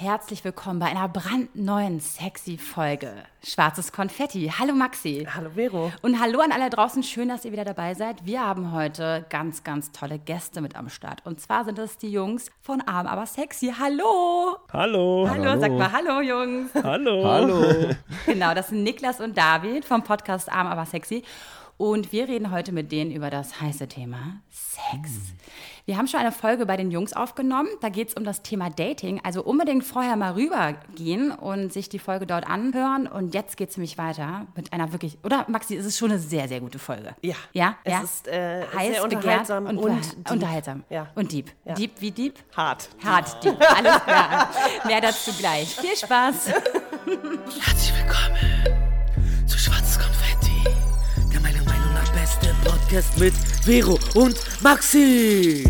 Herzlich willkommen bei einer brandneuen sexy Folge Schwarzes Konfetti. Hallo Maxi. Hallo Vero. Und hallo an alle draußen. Schön, dass ihr wieder dabei seid. Wir haben heute ganz, ganz tolle Gäste mit am Start. Und zwar sind es die Jungs von Arm aber sexy. Hallo. Hallo. Hallo, hallo. sag mal Hallo, Jungs. Hallo. Hallo. Genau, das sind Niklas und David vom Podcast Arm aber sexy. Und wir reden heute mit denen über das heiße Thema Sex. Wir haben schon eine Folge bei den Jungs aufgenommen. Da geht es um das Thema Dating. Also unbedingt vorher mal rübergehen und sich die Folge dort anhören. Und jetzt geht es nämlich weiter mit einer wirklich, oder Maxi, es ist schon eine sehr, sehr gute Folge. Ja. Ja? Es ja? ist, äh, heiß, sehr unterhaltsam und und, deep. unterhaltsam. Ja. Und deep. Ja. Deep wie deep? Hart. Hart deep. Alles klar. Mehr dazu gleich. Viel Spaß. Herzlich willkommen Podcast mit Vero und Maxi.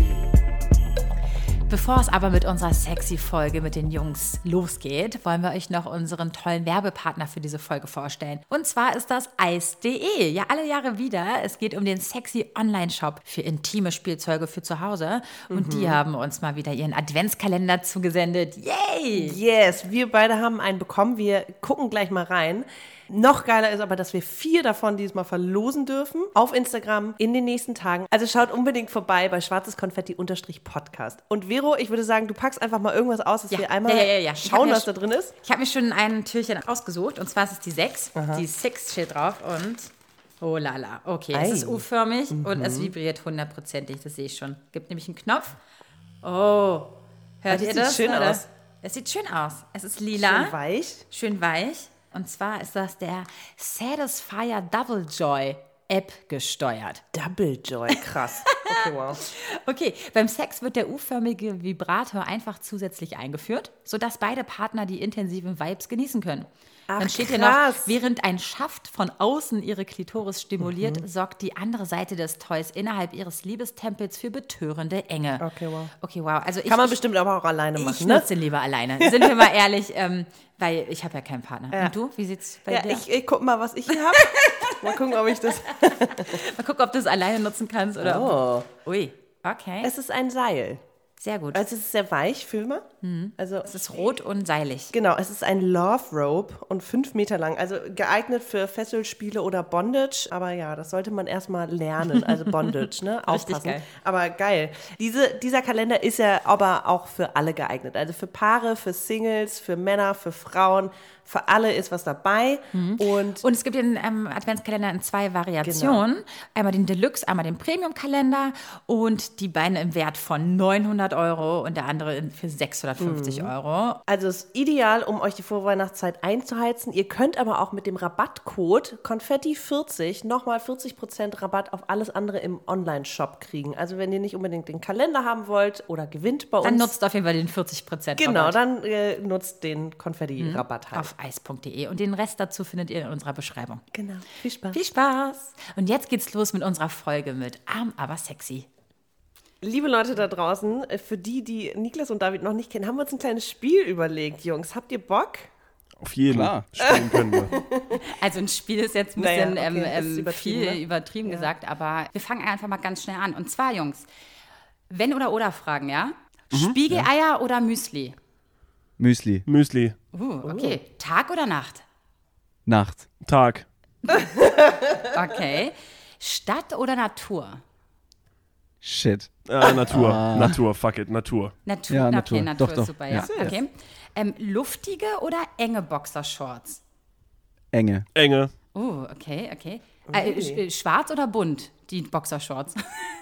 Bevor es aber mit unserer sexy Folge mit den Jungs losgeht, wollen wir euch noch unseren tollen Werbepartner für diese Folge vorstellen. Und zwar ist das Eis.de. Ja, alle Jahre wieder. Es geht um den sexy Online-Shop für intime Spielzeuge für zu Hause. Und die haben uns mal wieder ihren Adventskalender zugesendet. Yay! Yes, wir beide haben einen bekommen. Wir gucken gleich mal rein. Noch geiler ist aber, dass wir vier davon diesmal verlosen dürfen auf Instagram in den nächsten Tagen. Also schaut unbedingt vorbei bei schwarzes Konfetti-Podcast. Und Vero, ich würde sagen, du packst einfach mal irgendwas aus, dass Ja, wir einmal ja, schauen, was da drin ist. Ich habe mir schon ein Türchen ausgesucht. Und zwar ist es die 6. Die 6 steht drauf. Und oh lala. Okay, es Ei. ist U-förmig und es vibriert hundertprozentig. Das sehe ich schon. Gibt nämlich einen Knopf. Oh, hört das ihr sieht das? schön oder? aus. Es sieht schön aus. Es ist lila. Schön weich. Schön weich. Und zwar ist das der Satisfier Double Joy App gesteuert. Double Joy, krass. Okay, wow. Okay, beim Sex wird der U-förmige Vibrator einfach zusätzlich eingeführt, sodass beide Partner die intensiven Vibes genießen können. Ach, Dann steht hier noch, krass. während ein Schaft von außen ihre Klitoris stimuliert, Mhm. sorgt die andere Seite des Toys innerhalb ihres Liebestempels für betörende Enge. Okay, wow. Okay, wow. Also ich, Kann man ich, bestimmt aber auch alleine ich machen, ne? nutze den lieber alleine. Sind wir mal ehrlich, ähm, weil ich habe ja keinen Partner. Und du? Wie sieht's bei Ja, dir? ich, ich guck mal, was ich hier habe. Mal gucken, ob ich das. Mal gucken, ob du es alleine nutzen kannst oder. Oh. Ui, okay. Es ist ein Seil. Sehr gut. Also es ist sehr weich, fühl mal. Also es ist rot und seilig. genau, es ist ein Love Rope und fünf Meter lang. Also geeignet für Fesselspiele oder Bondage. Aber ja, das sollte man erstmal lernen. Also Bondage, ne? Aufpassen. geil. Aber geil. Diese, dieser Kalender ist ja aber auch für alle geeignet. Also für Paare, für Singles, für Männer, für Frauen. Für alle ist was dabei. Und Und es gibt den ähm, Adventskalender in zwei Variationen. Einmal den Deluxe, einmal den Premium-Kalender und die beiden im Wert von 900 Euro und der andere für 650 Euro. Also es ist ideal, um euch die Vorweihnachtszeit einzuheizen. Ihr könnt aber auch mit dem Rabattcode Konfetti40 nochmal 40% Rabatt auf alles andere im Online-Shop kriegen. Also wenn ihr nicht unbedingt den Kalender haben wollt oder gewinnt bei Dann uns. nutzt auf jeden Fall den 40% Genau, Rabatt dann äh, nutzt den Konfetti-Rabatt halt. auf eis.de und den Rest dazu findet ihr in unserer Beschreibung. Genau, viel Spaß. Viel Spaß! Und jetzt geht's los mit unserer Folge mit Arm, aber sexy. Liebe Leute da draußen, für die, die Niklas und David noch nicht kennen, haben wir uns ein kleines Spiel überlegt, Jungs. Habt ihr Bock? Auf jeden Klar. spielen können wir. Also ein Spiel ist jetzt ein Naja, bisschen okay, ähm, ist ähm, übertrieben, viel ne? übertrieben gesagt, aber wir fangen einfach mal ganz schnell an. Und zwar, Jungs, wenn oder oder Fragen, ja? Spiegeleier oder Müsli? Müsli. Müsli. Uh, okay. Tag oder Nacht? Nacht. Tag. Okay. Stadt oder Natur? Shit. Äh, Natur. Natur. Fuck it. Natur. Natur, Ja, okay, Natur. Natur Doch, ist doch. super, ja. Ja. Okay. Ähm, luftige oder enge Boxershorts? Enge. Enge. Uh, okay, okay. Äh, sch- äh, schwarz oder bunt, die Boxershorts?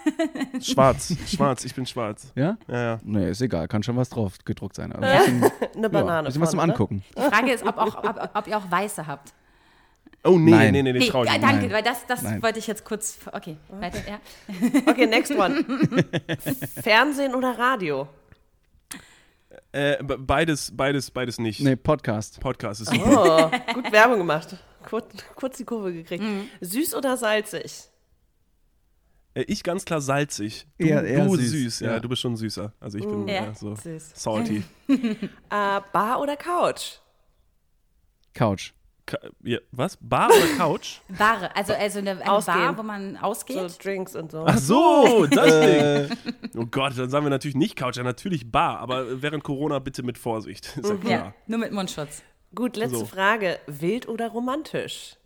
Schwarz. Schwarz. Ich bin schwarz. Ja? Ja, ja. Nee, ist egal. Kann schon was drauf gedruckt sein. Aber ein bisschen, Eine ja, Banane. bisschen was zum ne? Angucken. Die Frage ist, ob, auch, ob, ob ihr auch weiße habt. Oh, nee, Nein. nee, nee, nee, Nee, trau ich ja, mich danke, Nein. weil das, das Nein. wollte ich jetzt kurz. Okay, weiter, ja. Okay, next one. Fernsehen oder Radio? Äh, be- beides, beides, beides nicht. Nee, Podcast. Podcast ist super. Oh, gut Werbung gemacht. Kurz, kurz die Kurve gekriegt. Süß oder salzig? Äh, ich ganz klar salzig. Du, Eher- eher du süß, süß. Ja, ja. du bist schon süßer. Also ich bin Ja. ja, so Süß. salty. Äh, Bar oder Couch? Couch. Ka ja, was? Bar oder Couch? Bar, also, also eine, eine. Bar, wo man ausgeht. So Drinks und so. Ach so, das Ding. Oh Gott, dann sagen wir natürlich nicht Couch, ja natürlich Bar, aber während Corona bitte mit Vorsicht. Ist ja klar. ja, nur mit Mundschutz. Gut, letzte So. Frage. Wild oder romantisch?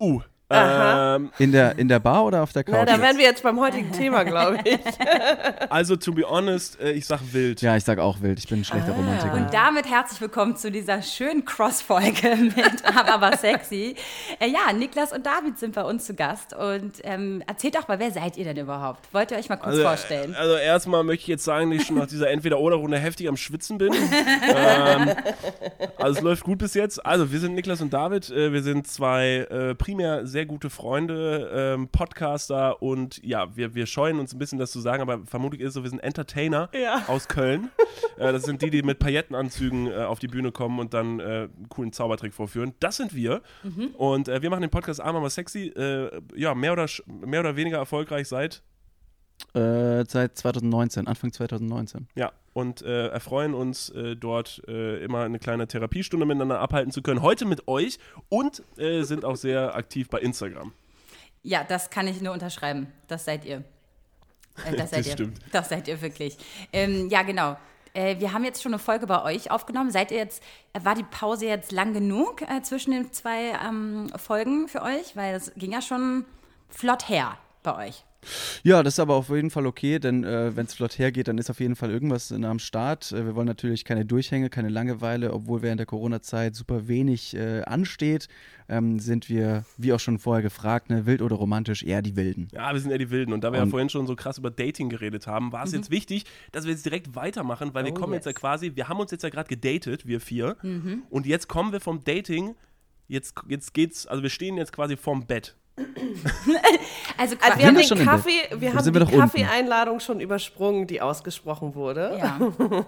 Uh, ähm, In der, in der Bar oder auf der Couch? Na, da wären wir jetzt beim heutigen Thema, glaube ich. also to be honest, äh, ich sag wild. ja, ich sag auch wild. Ich bin ein schlechter Romantiker. Und damit herzlich willkommen zu dieser schönen Cross-Folge mit Aber, aber sexy. Äh, ja, Niklas und David sind bei uns zu Gast. Und ähm, erzählt doch mal, wer seid ihr denn überhaupt? Wollt ihr euch mal kurz Also, vorstellen? also erstmal möchte ich jetzt sagen, dass ich schon nach dieser Entweder-Oder-Runde heftig am Schwitzen bin. ähm, also es läuft gut bis jetzt. Also wir sind Niklas und David. Äh, wir sind zwei äh, primär sehr gute Freunde, ähm, Podcaster und ja, wir, wir scheuen uns ein bisschen das zu sagen, aber vermutlich ist es so, wir sind Entertainer Ja. aus Köln. äh, das sind die, die mit Paillettenanzügen äh, auf die Bühne kommen und dann äh, einen coolen Zaubertrick vorführen. Das sind wir. Und äh, wir machen den Podcast Arm aber sexy. Äh, ja, mehr oder, mehr oder weniger erfolgreich seit Äh, seit 2019, Anfang 2019. Ja, und äh, erfreuen uns äh, dort äh, immer eine kleine Therapiestunde miteinander abhalten zu können. Heute mit euch und äh, sind auch sehr aktiv bei Instagram. Ja, das kann ich nur unterschreiben. Das seid ihr. Äh, das seid Das ihr. stimmt. Das seid ihr wirklich. Ähm, ja, genau. Wir haben jetzt schon eine Folge bei euch aufgenommen. Seid ihr jetzt, war die Pause jetzt lang genug äh, zwischen den zwei ähm, Folgen für euch? Weil es ging ja schon flott her bei euch. Ja, das ist aber auf jeden Fall okay, denn äh, wenn es flott hergeht, dann ist auf jeden Fall irgendwas äh, am Start. Äh, wir wollen natürlich keine Durchhänge, keine Langeweile, obwohl während der Corona-Zeit super wenig äh, ansteht, ähm, sind wir, wie auch schon vorher gefragt, ne, wild oder romantisch, eher die Wilden. Ja, wir sind ja die Wilden. Und da wir ja Und- vorhin schon so krass über Dating geredet haben, war es jetzt wichtig, dass wir jetzt direkt weitermachen, weil wir Oh, kommen jetzt ja yes. quasi, wir haben uns jetzt ja gerade gedatet, wir vier. Und jetzt kommen wir vom Dating, jetzt, jetzt geht's, also wir stehen jetzt quasi vorm Bett. Also, Also wir haben den Kaffee, wir haben die. Kaffeeeinladung schon übersprungen, die ausgesprochen wurde. ja.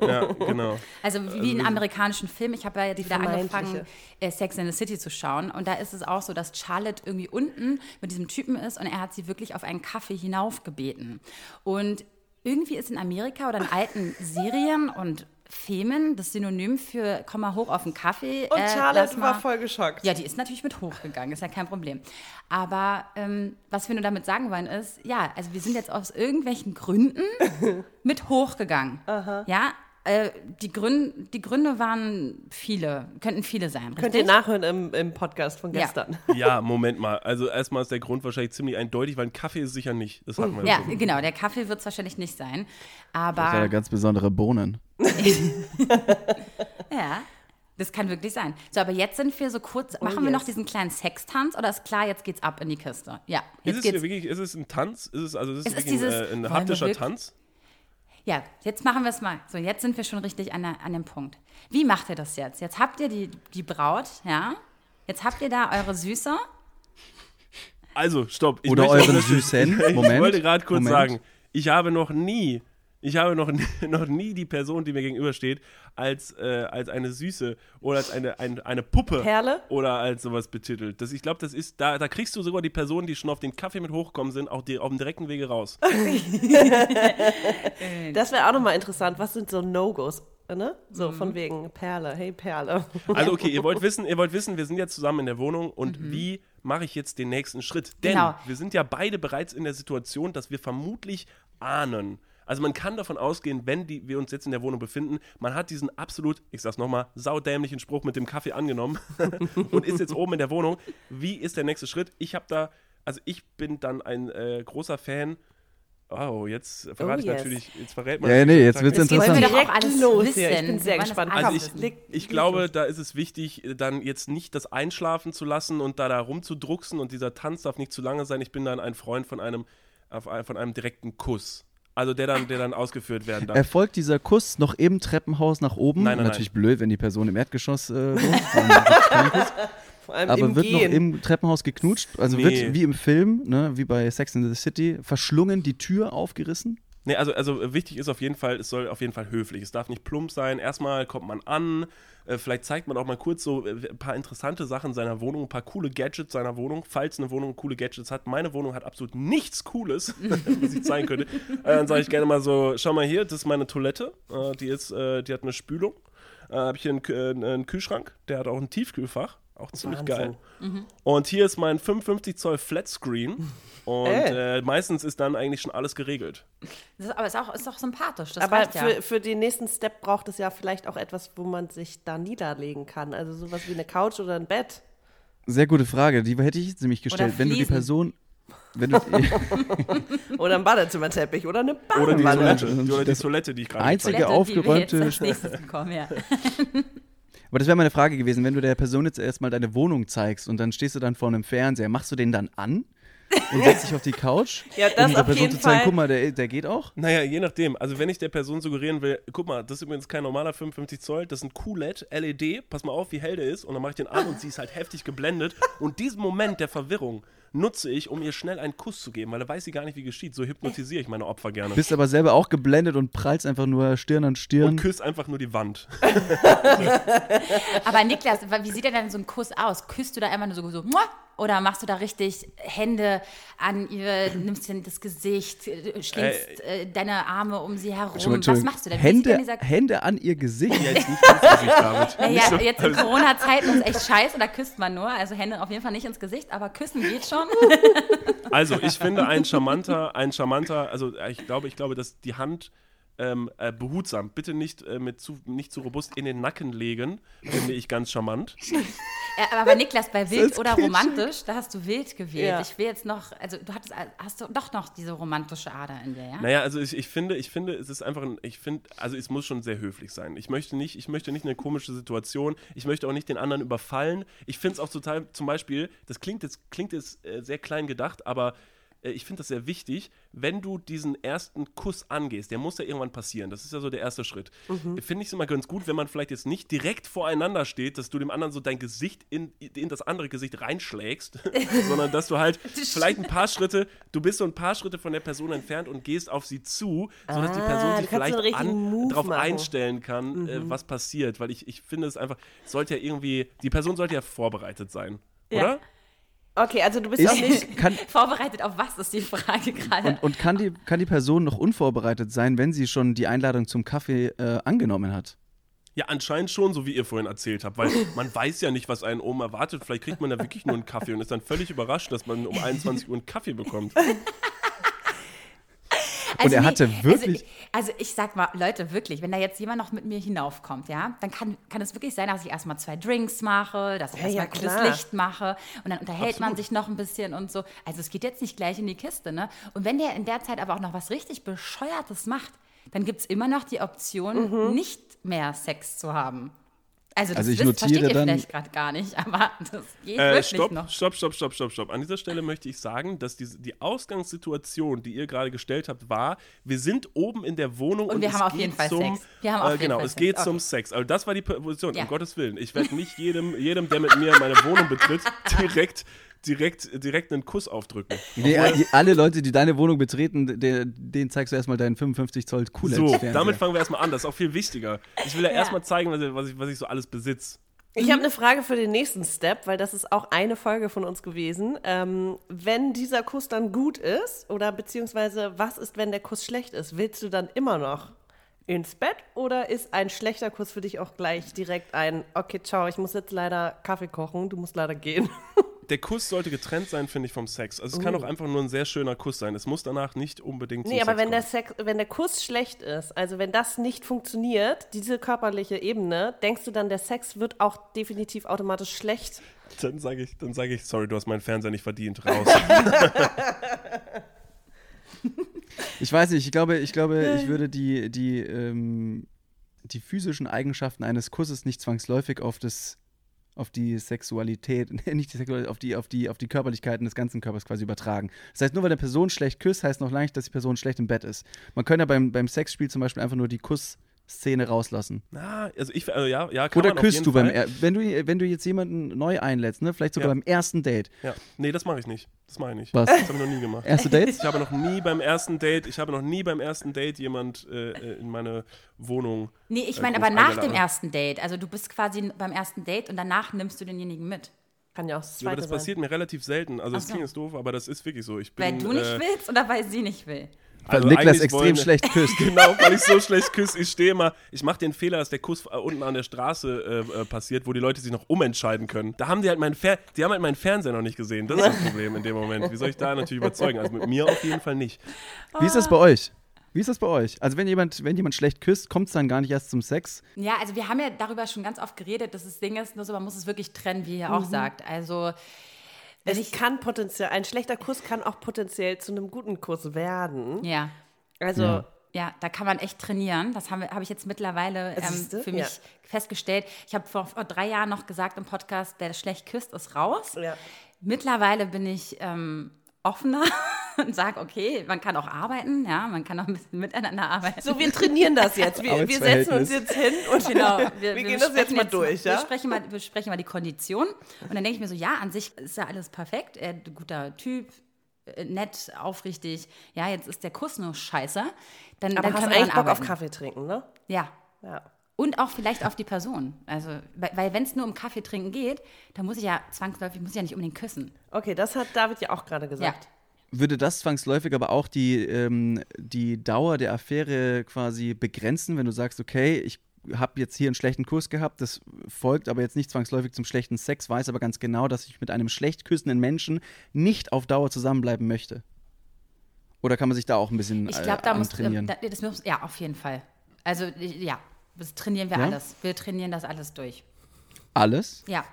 Ja, genau. Also wie in amerikanischen Filmen. Ich habe ja jetzt wieder vermeintliche. angefangen, äh, Sex in the City zu schauen. Und da ist es auch so, dass Charlotte irgendwie unten mit diesem Typen ist und er hat sie wirklich auf einen Kaffee hinaufgebeten. Und irgendwie ist in Amerika oder in alten Serien und Filmen das Synonym für komm mal hoch auf den Kaffee. Und äh, lass Charlotte war voll geschockt. ja, die ist natürlich mit hochgegangen, ist ja kein Problem. Aber ähm, was wir nur damit sagen wollen ist, ja, also wir sind jetzt aus irgendwelchen Gründen mit hochgegangen. Ja, äh, die, Grün, die Gründe waren viele, könnten viele sein. Könnt ihr richtig? nachhören im, im Podcast von Ja. gestern. Ja, Moment mal. Also erstmal ist der Grund wahrscheinlich ziemlich eindeutig, weil ein Kaffee ist sicher nicht. Das hatten wir Ja, schon. genau, der Kaffee wird es wahrscheinlich nicht sein. Das sind ja Aber ganz besondere Bohnen. ja, das kann wirklich sein. So, aber jetzt sind wir so kurz, machen wir yes. noch diesen kleinen Sextanz oder ist klar, jetzt geht's ab in die Kiste? Ja, Ist jetzt es geht's. wirklich, ist es ein Tanz? Ist es also ist Es es ist wirklich dieses- ein, äh, ein wir haptischer Tanz? Ja, jetzt machen wir es mal. So, jetzt sind wir schon richtig an, der, an dem Punkt. Wie macht ihr das jetzt? Jetzt habt ihr die, die Braut, ja? Jetzt habt ihr da eure Süße. Also, stopp. Ich Oder möchte- euren Süßen. Ich Moment. wollte gerade kurz Moment. sagen, ich habe noch nie, ich habe noch, nie- noch nie die Person, die mir gegenübersteht, als, äh, als eine Süße oder als eine, ein, eine Puppe Perle? oder als sowas betitelt. Das, ich glaube, das ist, da, da kriegst du sogar die Personen, die schon auf den Kaffee mit hochgekommen sind, auch die, auf dem direkten Wege raus. Das wäre auch nochmal interessant. Was sind so No-Gos? Ne? So Mhm. von wegen Perle. Hey Perle. Also okay, ihr wollt wissen, ihr wollt wissen, wir sind jetzt zusammen in der Wohnung und wie mache ich jetzt den nächsten Schritt? Denn Genau. wir sind ja beide bereits in der Situation, dass wir vermutlich ahnen. Also man kann davon ausgehen, wenn die, wir uns jetzt in der Wohnung befinden, man hat diesen absolut, ich sag's nochmal, saudämlichen Spruch mit dem Kaffee angenommen und ist jetzt oben in der Wohnung. Wie ist der nächste Schritt? Ich habe da, also ich bin dann ein äh, großer Fan. Oh, jetzt verrate Oh, ich yes. natürlich, jetzt verrät man Ja, nee, jetzt sozusagen- wird's Jetzt wollen wir interessant. doch auch alles los wissen. Ich bin sehr gespannt. Also. Leg- Ich leg glaube, da ist es wichtig, dann jetzt nicht das einschlafen zu lassen und da, da rumzudrucksen und dieser Tanz darf nicht zu lange sein. Ich bin dann ein Freund von einem, von einem direkten Kuss. Also der dann, der dann ausgeführt werden darf. Erfolgt dieser Kuss noch im Treppenhaus nach oben? Nein, nein, Natürlich blöd, wenn die Person im Erdgeschoss äh, Kuss. Vor allem Aber im wird noch Gehen. im Treppenhaus geknutscht? Also Nee. wird wie im Film, ne, wie bei Sex in the City, verschlungen, die Tür aufgerissen? Nee, also, also wichtig ist auf jeden Fall, es soll auf jeden Fall höflich. Es darf nicht plump sein. Erstmal kommt man an, äh, vielleicht zeigt man auch mal kurz so äh, ein paar interessante Sachen seiner Wohnung, ein paar coole Gadgets seiner Wohnung, falls eine Wohnung coole Gadgets hat. Meine Wohnung hat absolut nichts Cooles, was ich zeigen könnte. Äh, dann sage ich gerne mal so, schau mal hier, das ist meine Toilette. Äh, die, ist, äh, die hat eine Spülung. Äh, habe ich hier einen, äh, einen Kühlschrank, der hat auch ein Tiefkühlfach. Auch ziemlich Wahnsinn. geil. Mhm. Und hier ist mein 55 Zoll Flatscreen. Und Ey. äh, meistens ist dann eigentlich schon alles geregelt. Das ist, aber ist auch, ist auch sympathisch. Das Aber reicht ja. für, für den nächsten Step braucht es ja vielleicht auch etwas, wo man sich da niederlegen kann. Also sowas wie eine Couch oder ein Bett. Sehr gute Frage, die hätte ich nämlich gestellt. Wenn du die. Person. Wenn du, Oder ein Badezimmerteppich oder eine Oder die Badewanne. Toilette, die, oder die Toilette, die ich gerade Einzige aufgeräumte- als nächstes gekommen, ja. aber das wäre meine Frage gewesen, wenn du der Person jetzt erstmal deine Wohnung zeigst und dann stehst du dann vor einem Fernseher, machst du den dann an und setzt dich auf die Couch, Ja, das um der auf Person jeden zu zeigen, Fall. guck mal, der, der geht auch? Naja, je nachdem. Also wenn ich der Person suggerieren will, guck mal, das ist übrigens kein normaler 55 Zoll, das ist ein QLED, LED, pass mal auf, wie hell der ist. Und dann mache ich den an und sie ist halt heftig geblendet. Und diesen Moment der Verwirrung nutze ich, um ihr schnell einen Kuss zu geben, weil da weiß sie gar nicht, wie geschieht. So hypnotisiere ich meine Opfer gerne. Bist aber selber auch geblendet und prallst einfach nur Stirn an Stirn. Und küsst einfach nur die Wand. Aber Niklas, wie sieht denn dann so ein Kuss aus? Küsst du da immer nur so, so? Oder machst du da richtig Hände an ihr, nimmst dir das Gesicht, äh, schlingst äh, deine Arme um sie herum? Was machst du denn? Hände, denn dieser Hände an ihr Gesicht. Ja, jetzt nicht ins Gesicht, David. Naja, so- jetzt in Corona-Zeiten ist echt scheiße, da küsst man nur. Also Hände auf jeden Fall nicht ins Gesicht, aber küssen geht schon. Also, ich finde ein charmanter, ein charmanter, also äh, ich glaube, ich glaube, dass die Hand ähm, äh, behutsam, bitte nicht, äh, mit zu, nicht zu robust in den Nacken legen, finde ich ganz charmant. Ja, aber Niklas, bei wild oder kitschig. romantisch, da hast du wild gewählt. Ja. Ich will jetzt noch, also du hattest, hast du doch noch diese romantische Ader in dir, ja? Naja, also ich, ich finde, ich finde, es ist einfach ein, ich finde, also es muss schon sehr höflich sein. Ich möchte nicht, ich möchte nicht eine komische Situation, ich möchte auch nicht den anderen überfallen. Ich finde es auch total, zum Beispiel, das klingt jetzt, klingt jetzt äh, sehr klein gedacht, aber äh, ich finde das sehr wichtig, wenn du diesen ersten Kuss angehst, der muss ja irgendwann passieren. Das ist ja so der erste Schritt. Finde ich es immer ganz gut, wenn man vielleicht jetzt nicht direkt voreinander steht, dass du dem anderen so dein Gesicht in, in das andere Gesicht reinschlägst, sondern dass du halt vielleicht ein paar Schritte, du bist so ein paar Schritte von der Person entfernt und gehst auf sie zu, sodass die Ah, Person du sich vielleicht an, darauf einstellen kann, äh, was passiert. Weil ich, ich finde es einfach, sollte ja irgendwie, die Person sollte ja vorbereitet sein. Ja. Oder? Okay, also du bist auch nicht. Ist, kann, Vorbereitet auf was ist die Frage gerade? und und kann, die, kann die Person noch unvorbereitet sein, wenn sie schon die Einladung zum Kaffee äh, angenommen hat? Ja, anscheinend schon, so wie ihr vorhin erzählt habt, weil man weiß ja nicht, was einen oben erwartet. Vielleicht kriegt man da wirklich nur einen Kaffee und ist dann völlig überrascht, dass man um 21 Uhr einen Kaffee bekommt. Also er hatte wirklich- Also ich, also ich sag mal, Leute, wirklich, wenn da jetzt jemand noch mit mir hinaufkommt, ja, dann kann, kann es wirklich sein, dass ich erstmal zwei Drinks mache, dass ich Ja, erstmal ja, cooles klar. Licht mache und dann unterhält man sich noch ein bisschen und so. Also es geht jetzt nicht gleich in die Kiste, ne? Und wenn der in der Zeit aber auch noch was richtig Bescheuertes macht, dann gibt es immer noch die Option, Mhm. nicht mehr Sex zu haben. Also das Also ich wisst, notiere versteht ihr dann- vielleicht gerade gar nicht, aber das geht Äh, wirklich stopp, noch. stopp, stopp, stopp, stopp, stopp. An dieser Stelle möchte ich sagen, dass diese, die Ausgangssituation, die ihr gerade gestellt habt, war, wir sind oben in der Wohnung und, Und wir es haben auf geht jeden Fall zum, Sex. Wir haben auf äh, jeden genau, Fall es Sex. geht Okay. zum Sex. Also das war die Position, Ja. um Gottes Willen. Ich werde nicht jedem, jedem, der mit mir meine Wohnung betritt, direkt, direkt, direkt einen Kuss aufdrücken. Nee, alle Leute, die deine Wohnung betreten, der, denen zeigst du erstmal deinen 55 Zoll So, QLED-Fernseher. damit fangen wir erstmal an. Das ist auch viel wichtiger. Ich will ja, erstmal zeigen, was ich, was, ich, was ich so alles besitze. Ich habe eine Frage für den nächsten Step, weil das ist auch eine Folge von uns gewesen. Ähm, wenn dieser Kuss dann gut ist, oder beziehungsweise was ist, wenn der Kuss schlecht ist? Willst du dann immer noch ins Bett oder ist ein schlechter Kuss für dich auch gleich direkt ein, okay, ciao, ich muss jetzt leider Kaffee kochen, du musst leider gehen? Der Kuss sollte getrennt sein, finde ich, vom Sex. Also es kann auch einfach nur ein sehr schöner Kuss sein. Es muss danach nicht unbedingt zum Nee, aber Sex wenn der. Sex, wenn der Kuss schlecht ist, also wenn das nicht funktioniert, diese körperliche Ebene, denkst du dann, der Sex wird auch definitiv automatisch schlecht? Dann sage ich, dann sage ich, sorry, du hast meinen Fernseher nicht verdient, raus. Ich weiß nicht, ich glaube, ich glaube, ich würde die, die, ähm, die physischen Eigenschaften eines Kusses nicht zwangsläufig auf das auf die Sexualität, nicht die Sexualität, auf die, auf die, auf die Körperlichkeiten des ganzen Körpers quasi übertragen. Das heißt, nur weil eine Person schlecht küsst, heißt noch lange nicht, dass die Person schlecht im Bett ist. Man könnte ja beim, beim Sexspiel zum Beispiel einfach nur die Kussszene rauslassen. Na, also ich, also ja, ja, kann Oder man auf küsst jeden du beim, Fall. er wenn du, wenn du jetzt jemanden neu einlädst, ne, vielleicht sogar Ja. beim ersten Date. Ja, nee, das mache ich nicht. Das mache ich nicht. Was? Das habe ich noch nie gemacht. Erste Dates? Ich habe noch nie beim ersten Date, ich habe noch nie beim ersten Date jemand äh, äh, in meine Wohnung. Nee, ich äh, meine groß aber nach dem ersten Date. Also du bist quasi beim ersten Date und danach nimmst du denjenigen mit. Kann ja auch das Ja, aber das sein. passiert mir relativ selten. Also, das so. klingt jetzt doof, aber das ist wirklich so. Ich bin, Weil du nicht äh, willst oder weil sie nicht will. Weil Also Niklas extrem wollen- schlecht küsst. Genau, weil ich so schlecht küsse. Ich stehe immer, ich mache den Fehler, dass der Kuss äh, unten an der Straße äh, äh, passiert, wo die Leute sich noch umentscheiden können. Da haben die halt meinen Fer die haben halt meinen Fernseher noch nicht gesehen. Das ist das Problem in dem Moment. Wie soll ich da natürlich überzeugen? Also mit mir auf jeden Fall nicht. Wie ist das bei euch? Wie ist das bei euch? Also wenn jemand, wenn jemand schlecht küsst, kommt es dann gar nicht erst zum Sex. Ja, also wir haben ja darüber schon ganz oft geredet, dass das Ding ist, nur so, man muss es wirklich trennen, wie ihr auch sagt. Also Es ich, kann potenziell, ein schlechter Kuss kann auch potenziell zu einem guten Kuss werden. ja, Also, Ja. Ja, da kann man echt trainieren. Das habe hab ich jetzt mittlerweile ähm, Siehste? für mich Ja. festgestellt. Ich habe vor, vor drei Jahren noch gesagt im Podcast, wer schlecht küsst, ist raus. Ja. Mittlerweile bin ich ähm, offener und sage, okay, man kann auch arbeiten, ja, man kann auch ein bisschen miteinander arbeiten. so, wir trainieren das jetzt. Wir, wir setzen uns jetzt hin und Genau, wir, gehen das jetzt mal durch, Wir ja? sprechen mal, wir sprechen mal die Kondition. Und dann denke ich mir so, ja, an sich ist ja alles perfekt. Er ist ein guter Typ, äh, nett, aufrichtig. Ja, jetzt ist der Kuss nur scheiße. Dann, Aber dann hast können wir eigentlich Bock auf. Kaffee trinken, ne? Ja. Ja. Und auch vielleicht auf die Person. Also, weil, weil wenn es nur um Kaffee trinken geht, dann muss ich ja zwangsläufig, muss ich ja nicht unbedingt küssen. Okay, das hat David ja auch gerade Ja. Würde das zwangsläufig aber auch die, ähm, die Dauer der Affäre quasi begrenzen, wenn du sagst, okay, ich habe jetzt hier einen schlechten Kuss gehabt, das folgt aber jetzt nicht zwangsläufig zum schlechten Sex, weiß aber ganz genau, dass ich mit einem schlecht küssenden Menschen nicht auf Dauer zusammenbleiben möchte. Oder kann man sich da auch ein bisschen Ich äh, glaube, da muss, antrainieren? da, das muss, ja, auf jeden Fall. Also, ja, das trainieren wir Ja? alles. Wir trainieren das alles durch. Alles? Ja,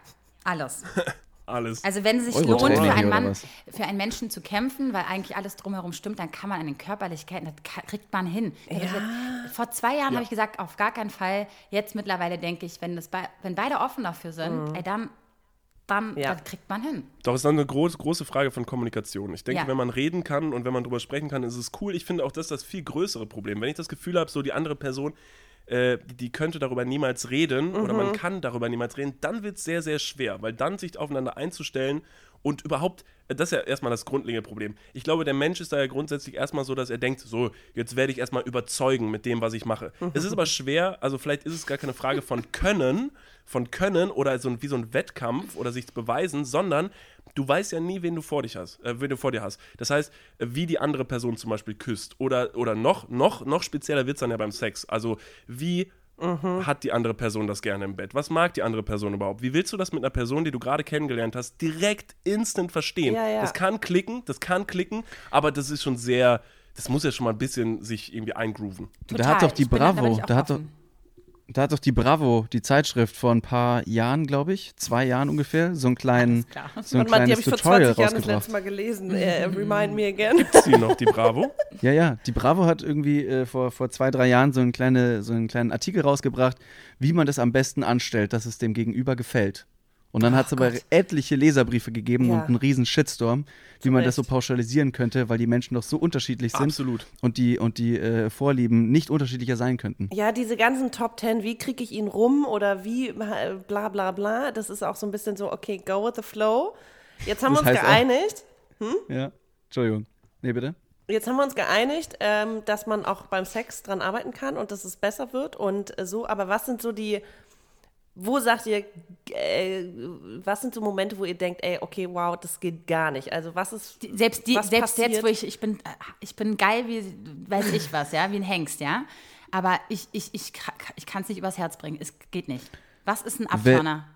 alles. Alles. Also wenn es sich lohnt, für einen Mann, für einen Menschen zu kämpfen, weil eigentlich alles drumherum stimmt, dann kann man an den Körperlichkeiten, das kriegt man hin. Wird jetzt- Vor zwei Jahren habe ich gesagt, auf gar keinen Fall. Jetzt mittlerweile denke ich, wenn, das be wenn beide offen dafür sind, ey, dann, dann Ja. das kriegt man hin. Doch, es ist dann eine große, große Frage von Kommunikation. Ich denke, Ja. wenn man reden kann und wenn man drüber sprechen kann, ist es cool. Ich finde auch, das ist das viel größere Problem. Wenn ich das Gefühl habe, so die andere Person, äh, die, die könnte darüber niemals reden oder man kann darüber niemals reden, dann wird es sehr, sehr schwer, weil dann sich aufeinander einzustellen und überhaupt, äh, das ist ja erstmal das grundlegende Problem. Ich glaube, der Mensch ist da ja grundsätzlich erstmal so, dass er denkt, so, jetzt werde ich erstmal überzeugen mit dem, was ich mache. Es ist aber schwer, also vielleicht ist es gar keine Frage von Können, von Können oder so ein, wie so ein Wettkampf oder sich zu beweisen, sondern du weißt ja nie, wen du vor dich hast, äh, wen du vor dir hast. Das heißt, äh, wie die andere Person zum Beispiel küsst oder, oder noch, noch, noch spezieller wird es dann ja beim Sex. Also wie hat die andere Person das gerne im Bett? Was mag die andere Person überhaupt? Wie willst du das mit einer Person, die du gerade kennengelernt hast, direkt instant verstehen? Ja, ja. Das kann klicken, das kann klicken, aber das ist schon sehr, das muss ja schon mal ein bisschen sich irgendwie eingrooven. Da hat doch die Bravo, da hat doch. Da hat doch die Bravo, die Zeitschrift, vor ein paar Jahren, glaube ich, zwei Jahren ungefähr, so ein, kleinen, klar. so ein mal, die habe ich vor Tutorial 20 Jahren das letzte Mal gelesen. Äh, remind me again. Sie noch die Bravo? Ja, ja, die Bravo hat irgendwie äh, vor, vor zwei, drei Jahren so, einen kleine, so einen kleinen Artikel rausgebracht, wie man das am besten anstellt, dass es dem Gegenüber gefällt. Und dann hat es aber etliche Leserbriefe gegeben Ja. und einen riesen Shitstorm, wie man das so pauschalisieren könnte, weil die Menschen doch so unterschiedlich sind Absolut. und die, und die äh, Vorlieben nicht unterschiedlicher sein könnten. Ja, diese ganzen Top Ten, wie kriege ich ihn rum oder wie bla bla bla, das ist auch so ein bisschen so, okay, go with the flow. Jetzt haben Das wir uns geeinigt, Ja, Entschuldigung. Nee, bitte? jetzt haben wir uns geeinigt, ähm, dass man auch beim Sex dran arbeiten kann und dass es besser wird und äh, so, aber was sind so die, wo sagt ihr, äh, was sind so Momente, wo ihr denkt, ey, okay, wow, das geht gar nicht. Also was ist, Die- Selbst, die, was selbst passiert? jetzt, wo ich, ich bin, äh, ich bin geil wie, weiß ich was, ja, wie ein Hengst, ja. Aber ich, ich, ich, ich kann es nicht übers Herz bringen. Es geht nicht. Was ist ein Abturner?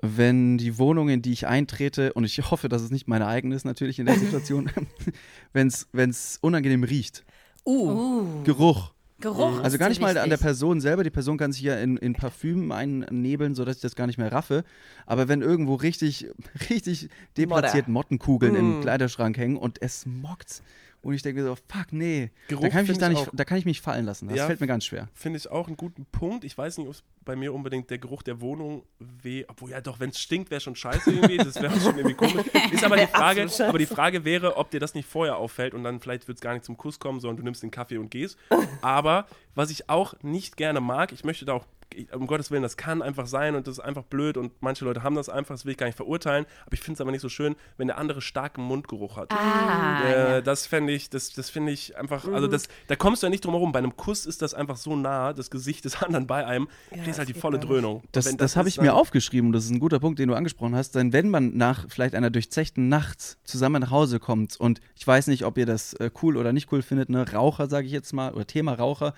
wenn die Wohnung, in die ich eintrete, und ich hoffe, dass es nicht meine eigene ist, natürlich in der Situation, wenn es unangenehm riecht. Uh, Geruch. Geruch. Also ist gar nicht mal an der wichtig. Person selber. Die Person kann sich ja in, in Parfüm einnebeln, sodass ich das gar nicht mehr raffe. Aber wenn irgendwo richtig, richtig deplatziert Mottenkugeln Mm. im Kleiderschrank hängen und es mockt und ich denke mir so, fuck, nee, Geruch da kann ich mich da ich nicht, auch. da kann ich mich fallen lassen. Das Ja. fällt mir ganz schwer. Finde ich auch einen guten Punkt. Ich weiß nicht, ob es bei mir unbedingt der Geruch der Wohnung weh, obwohl ja doch, wenn es stinkt, wäre schon scheiße irgendwie. Das wäre schon irgendwie komisch. Ist aber die Frage, aber die Frage wäre, ob dir das nicht vorher auffällt und dann vielleicht wird es gar nicht zum Kuss kommen, sondern du nimmst den Kaffee und gehst. Aber was ich auch nicht gerne mag, ich möchte da auch um Gottes Willen, das kann einfach sein und das ist einfach blöd und manche Leute haben das einfach, das will ich gar nicht verurteilen, aber ich finde es aber nicht so schön, wenn der andere starken Mundgeruch hat. Ah, Äh, ja. Das fände ich, das, das finde ich einfach, also das, da kommst du ja nicht drum herum. Bei einem Kuss ist das einfach so nah, das Gesicht des anderen bei einem. Ich ist halt die volle Dröhnung. Das, Wenn das, habe ich mir aufgeschrieben und das ist ein guter Punkt, den du angesprochen hast. Denn wenn man nach vielleicht einer durchzechten Nacht zusammen nach Hause kommt und ich weiß nicht, ob ihr das äh, cool oder nicht cool findet, ne, Raucher sage ich jetzt mal oder Thema Raucher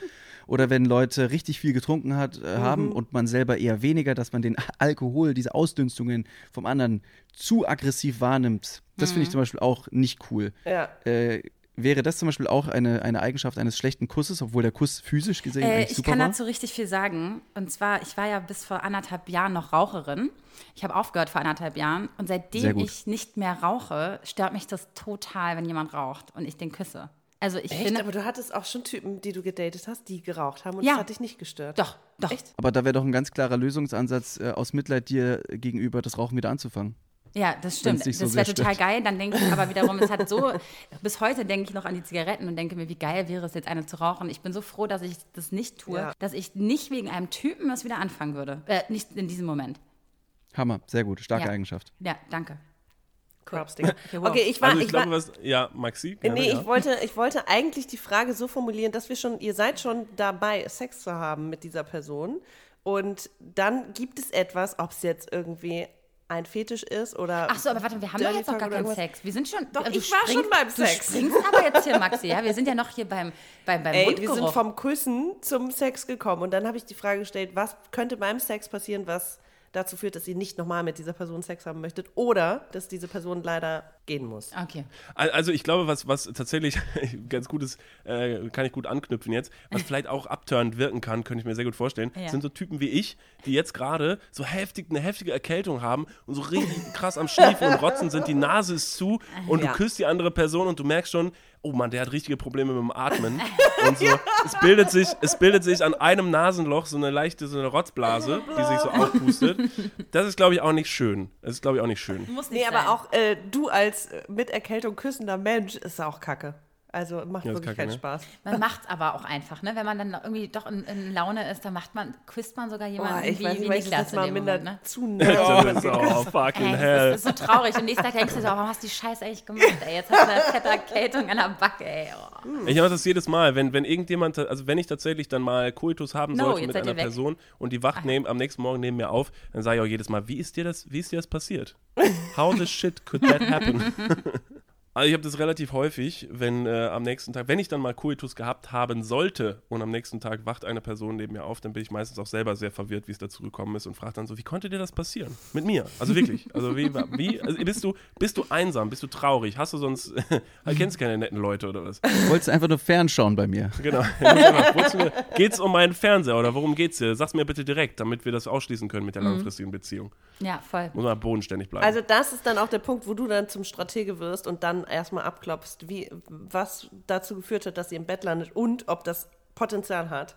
oder wenn Leute richtig viel getrunken hat, äh, haben und man selber eher weniger, dass man den Alkohol, diese Ausdünstungen vom anderen zu aggressiv wahrnimmt. Das finde ich zum Beispiel auch nicht cool. Ja. Äh, wäre das zum Beispiel auch eine, eine Eigenschaft eines schlechten Kusses, obwohl der Kuss physisch gesehen Äh, eigentlich ich super kann war? dazu richtig viel sagen. Und zwar, ich war ja bis vor anderthalb Jahren noch Raucherin. Ich habe aufgehört vor anderthalb Jahren. Und seitdem ich nicht mehr rauche, stört mich das total, wenn jemand raucht und ich den küsse. Also ich Echt? finde. Aber du hattest auch schon Typen, die du gedatet hast, die geraucht haben und Ja. das hat dich nicht gestört. Doch, doch. Echt? Aber da wäre doch ein ganz klarer Lösungsansatz, äh, aus Mitleid dir gegenüber das Rauchen wieder anzufangen. Ja, das stimmt. so das wäre total stört. geil. Dann denke ich aber wiederum, es hat so, bis heute denke ich noch an die Zigaretten und denke mir, wie geil wäre es jetzt eine zu rauchen. Ich bin so froh, dass ich das nicht tue, Ja. dass ich nicht wegen einem Typen das wieder anfangen würde. Äh, nicht in diesem Moment. Hammer, sehr gut, starke Ja. Eigenschaft. Ja, danke. Digga. Okay, ich war, Also ich, ich war, glaube, was. Ja, Maxi? gerne, Nee, ja. ich wollte, ich wollte eigentlich die Frage so formulieren, dass wir schon, ihr seid schon dabei, Sex zu haben mit dieser Person. Und dann gibt es etwas, ob es jetzt irgendwie ein Fetisch ist oder. Ach so, aber warte, wir haben doch jetzt noch gar keinen. Sex. Wir sind schon. Doch, du ich war schon beim Sex. Du springst aber jetzt hier, Maxi, ja? Wir sind ja noch hier beim, beim, beim Ey, wir Mundgeruch. sind vom Küssen zum Sex gekommen. Und dann habe ich die Frage gestellt, was könnte beim Sex passieren, was dazu führt, dass ihr nicht nochmal mit dieser Person Sex haben möchtet oder dass diese Person leider gehen muss. Okay. Al- Also ich glaube, was, was tatsächlich ganz gut ist, äh, kann ich gut anknüpfen jetzt, was vielleicht auch abturnend wirken kann, könnte ich mir sehr gut vorstellen, Ja. sind so Typen wie ich, die jetzt gerade so heftig, eine heftige Erkältung haben und so richtig krass am Schniefen und Rotzen sind, die Nase ist zu und Ja. du küsst die andere Person und du merkst schon, oh Mann, der hat richtige Probleme mit dem Atmen. Und so, es, bildet sich, es bildet sich an einem Nasenloch so eine leichte so eine Rotzblase, die sich so aufpustet. Das ist, glaube ich, auch nicht schön. Das ist, glaube ich, auch nicht schön. Muss Nee, aber auch äh, du als äh, mit Erkältung küssender Mensch ist auch kacke. Also macht Ja, wirklich keinen ne? Spaß. Man macht es aber auch einfach, ne? Wenn man dann irgendwie doch in, in Laune ist, dann macht man, küsst man sogar jemanden Boah, ich wie, weiß wie ich das Niklas letzte in Mal dem Moment, ne? zu Das nah. ist, oh, fucking Ey, hell. das ist so traurig. Und nächsten Tag denkst du so, warum hast du die Scheiße eigentlich gemacht? Ey, jetzt hast du eine fette Erkältung an der Backe, ey. Oh. Ich mache das jedes Mal, wenn, wenn irgendjemand, also wenn ich tatsächlich dann mal Koitus haben No, sollte mit einer. Person und die wacht neben, am nächsten Morgen neben mir auf, dann sage ich auch jedes Mal, wie ist dir das, wie ist dir das passiert? How the shit could that happen? Also ich habe das relativ häufig, wenn äh, am nächsten Tag, wenn ich dann mal Koitus gehabt haben sollte und am nächsten Tag wacht eine Person neben mir auf, dann bin ich meistens auch selber sehr verwirrt, wie es dazu gekommen ist und frage dann so, wie konnte dir das passieren? Mit mir? Also wirklich. Also wie, wie also bist du, bist du einsam, bist du traurig? Hast du sonst, kennst du keine netten Leute oder was? Wolltest einfach nur fernschauen bei mir. Genau. Geht es um meinen Fernseher oder worum geht's dir? Sag's mir bitte direkt, damit wir das ausschließen können mit der langfristigen Beziehung. Ja, voll. Muss man bodenständig bleiben. Also das ist dann auch der Punkt, wo du dann zum Stratege wirst und dann erstmal abklopfst, wie, was dazu geführt hat, dass ihr im Bett landet und ob das Potenzial hat.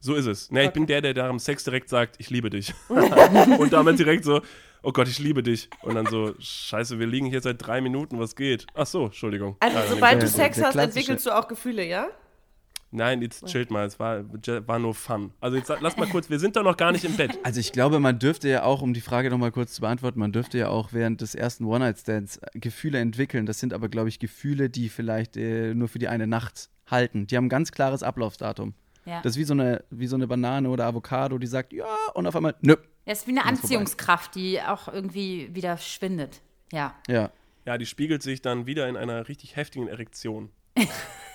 so ist es. Ne, ich bin der, der da am Sex direkt sagt, ich liebe dich. Und damit direkt so, oh Gott, ich liebe dich. Und dann so, scheiße, wir liegen hier seit drei Minuten, was geht? Ach so, Entschuldigung. Also Ah, sobald du Sex hast, entwickelst du auch Gefühle, ja? Nein, jetzt chillt mal, es war, war nur Fun. Also jetzt lass mal kurz, wir sind doch noch gar nicht im Bett. Also ich glaube, man dürfte ja auch, um die Frage nochmal kurz zu beantworten, man dürfte ja auch während des ersten One-Night-Stands Gefühle entwickeln. Das sind aber, glaube ich, Gefühle, die vielleicht äh, nur für die eine Nacht halten. Die haben ein ganz klares Ablaufsdatum. Ja. Das ist wie so, eine, wie so eine Banane oder Avocado, die sagt, ja, und auf einmal, nö. Das ist wie eine ist vorbei. Anziehungskraft, die auch irgendwie wieder schwindet. Ja. Ja. Ja, die spiegelt sich dann wieder in einer richtig heftigen Erektion.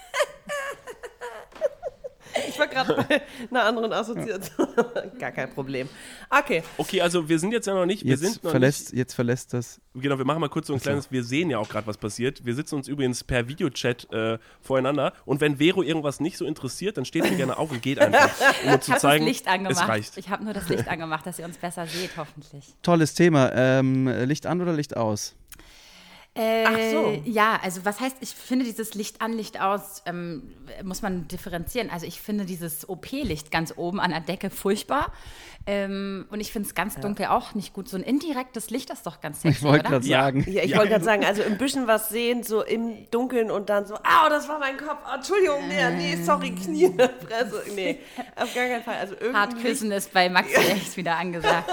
Ich war gerade bei einer anderen Assoziation. Gar kein Problem. Okay. Okay, also wir sind jetzt ja noch nicht, wir Jetzt sind noch verlässt, jetzt verlässt das. nicht, genau, wir machen mal kurz so ein kleines, wir sehen ja auch gerade, was passiert. Wir sitzen uns übrigens per Videochat äh, voreinander und wenn Vero irgendwas nicht so interessiert, dann steht sie gerne auf und geht einfach, um uns Ich zu habe das zeigen, Licht es angemacht. reicht. Ich habe nur das Licht angemacht, dass ihr uns besser seht, hoffentlich. Tolles Thema. Ähm, Licht an oder Licht aus? Äh, Ach so. Ja, also was heißt, ich finde dieses Licht an, Licht aus, ähm, muss man differenzieren. Also ich finde dieses OP-Licht ganz oben an der Decke furchtbar. Ähm, und ich finde es ganz dunkel auch nicht gut. So ein indirektes Licht ist doch ganz sexy, Ich wollte oder? gerade sagen. Ja, ich Ja. wollte gerade sagen, also ein bisschen was sehen, so im Dunkeln und dann so, au, das war mein Kopf, oh, Entschuldigung, nee, nee, sorry, Knie in der Fresse. Nee, auf gar keinen Fall. Also Hart küssen ist bei Maxi echt wieder angesagt.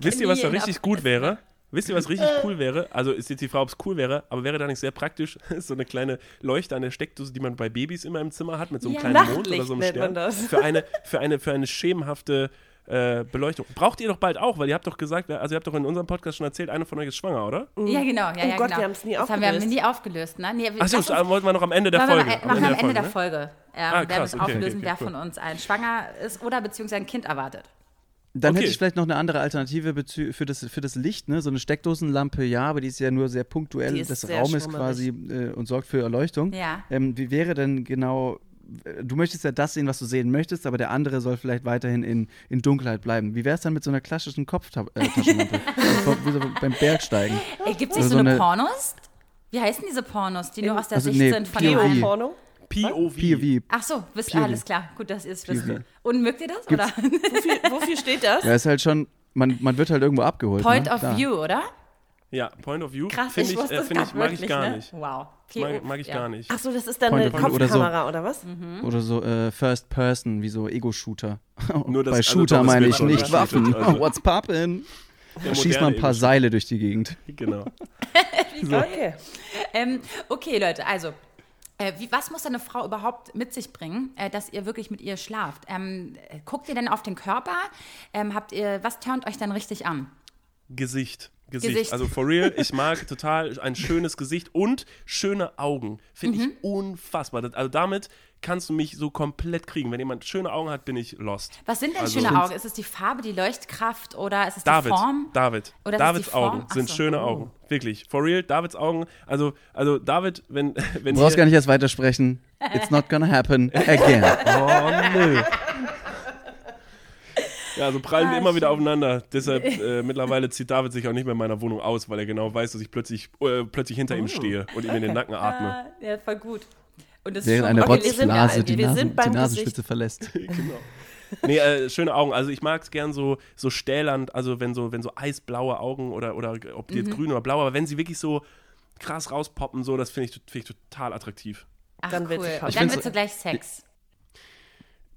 Wisst ihr, was da richtig gut wäre? Wisst ihr, was richtig cool wäre? Also ist jetzt die Frage, ob es cool wäre, aber wäre da nicht sehr praktisch, so eine kleine Leuchte an der Steckdose, die man bei Babys immer im Zimmer hat, mit so einem Ja, kleinen Mond oder so einem Stern. man das. Für eine, für eine, für eine schemenhafte äh, Beleuchtung. Braucht ihr doch bald auch, weil ihr habt doch gesagt, also ihr habt doch in unserem Podcast schon erzählt, eine von euch ist schwanger, oder? Ja, genau. Ja, Oh ja, Gott, genau. wir haben's nie das haben wir, haben wir aufgelöst. nie aufgelöst. Ne? Nee, Achso, das wollten wir noch am Ende der Machen wir Folge. machen wir am Ende der ne? Folge. Ähm, Ah, werden krass, wir okay, auflösen, okay, wer cool. von uns ein schwanger ist oder beziehungsweise ein Kind erwartet. Dann Okay. hätte ich vielleicht noch eine andere Alternative für das, für das Licht, ne? So eine Steckdosenlampe, ja, aber die ist ja nur sehr punktuell ist des sehr Raumes schwummerig. quasi äh, und sorgt für Erleuchtung. Ja. Ähm, wie wäre denn genau, äh, du möchtest ja das sehen, was du sehen möchtest, aber der andere soll vielleicht weiterhin in, in Dunkelheit bleiben. Wie wäre es dann mit so einer klassischen Kopftaschenlampe? wie so beim Bergsteigen. Gibt es nicht Also so eine, eine- Pornos? Wie heißen diese Pornos, die nur aus der also Sicht nee, sind von POV. dem Porno? POV. POV. Ach so, wisst POV. alles klar. Gut, dass ihr es wisst. Und mögt ihr das? Oder? Wofür, wofür steht das? Ja, ist halt schon, man, man wird halt irgendwo abgeholt. Point ne? of Klar. View, oder? Ja, Point of View. Krass, Finde ich ich, wusste äh, ich mag ich wirklich, gar ne? nicht. Wow. Mag, mag ich Ja. gar nicht. Ach so, das ist dann Point eine of view oder so. Kopfkamera oder was? Oder so äh, First Person, wie so Ego-Shooter. Nur das- Bei Shooter meine ich nicht Waffen. also. What's poppin'? Da schießt man ein paar. Seile durch die Gegend. Genau. Okay. Ähm, okay, Leute, also. Äh, wie, was muss eine Frau überhaupt mit sich bringen, äh, dass ihr wirklich mit ihr schlaft? Ähm, äh, guckt ihr denn auf den Körper? Ähm, habt ihr, was turnt euch dann richtig an? Gesicht. Gesicht. Gesicht. Also for real, ich mag total ein schönes Gesicht und schöne Augen. Finde Mhm. ich unfassbar. Also damit kannst du mich so komplett kriegen. Wenn jemand schöne Augen hat, bin ich lost. Was sind denn Also- schöne Augen? Ist es die Farbe, die Leuchtkraft oder ist es David, die Form? David, Oder ist es Davids? Augen Ach sind so. schöne Augen. Wirklich, for real, Davids Augen. Also, also David, wenn, wenn Du brauchst gar nicht erst weitersprechen. It's not gonna happen again. Oh, nö. Ja, also prallen Ah, wir immer wieder aufeinander. Deshalb äh, mittlerweile zieht David sich auch nicht mehr in meiner Wohnung aus, weil er genau weiß, dass ich plötzlich, äh, plötzlich hinter Oh. ihm stehe und ihm in den Nacken atme. Ah, ja, voll gut. Und das ist Während eine okay, sind- Rotzblase die, sind beim die Nasenspitze verlässt. genau. Nee, äh, schöne Augen. Also ich mag es gern so, so stählern, also wenn so, wenn so eisblaue Augen oder, oder ob die Mhm. jetzt grün oder blau, aber wenn sie wirklich so krass rauspoppen, so, das finde ich, find ich total attraktiv. Ach, Dann cool. spannend. dann wird zugleich Sex.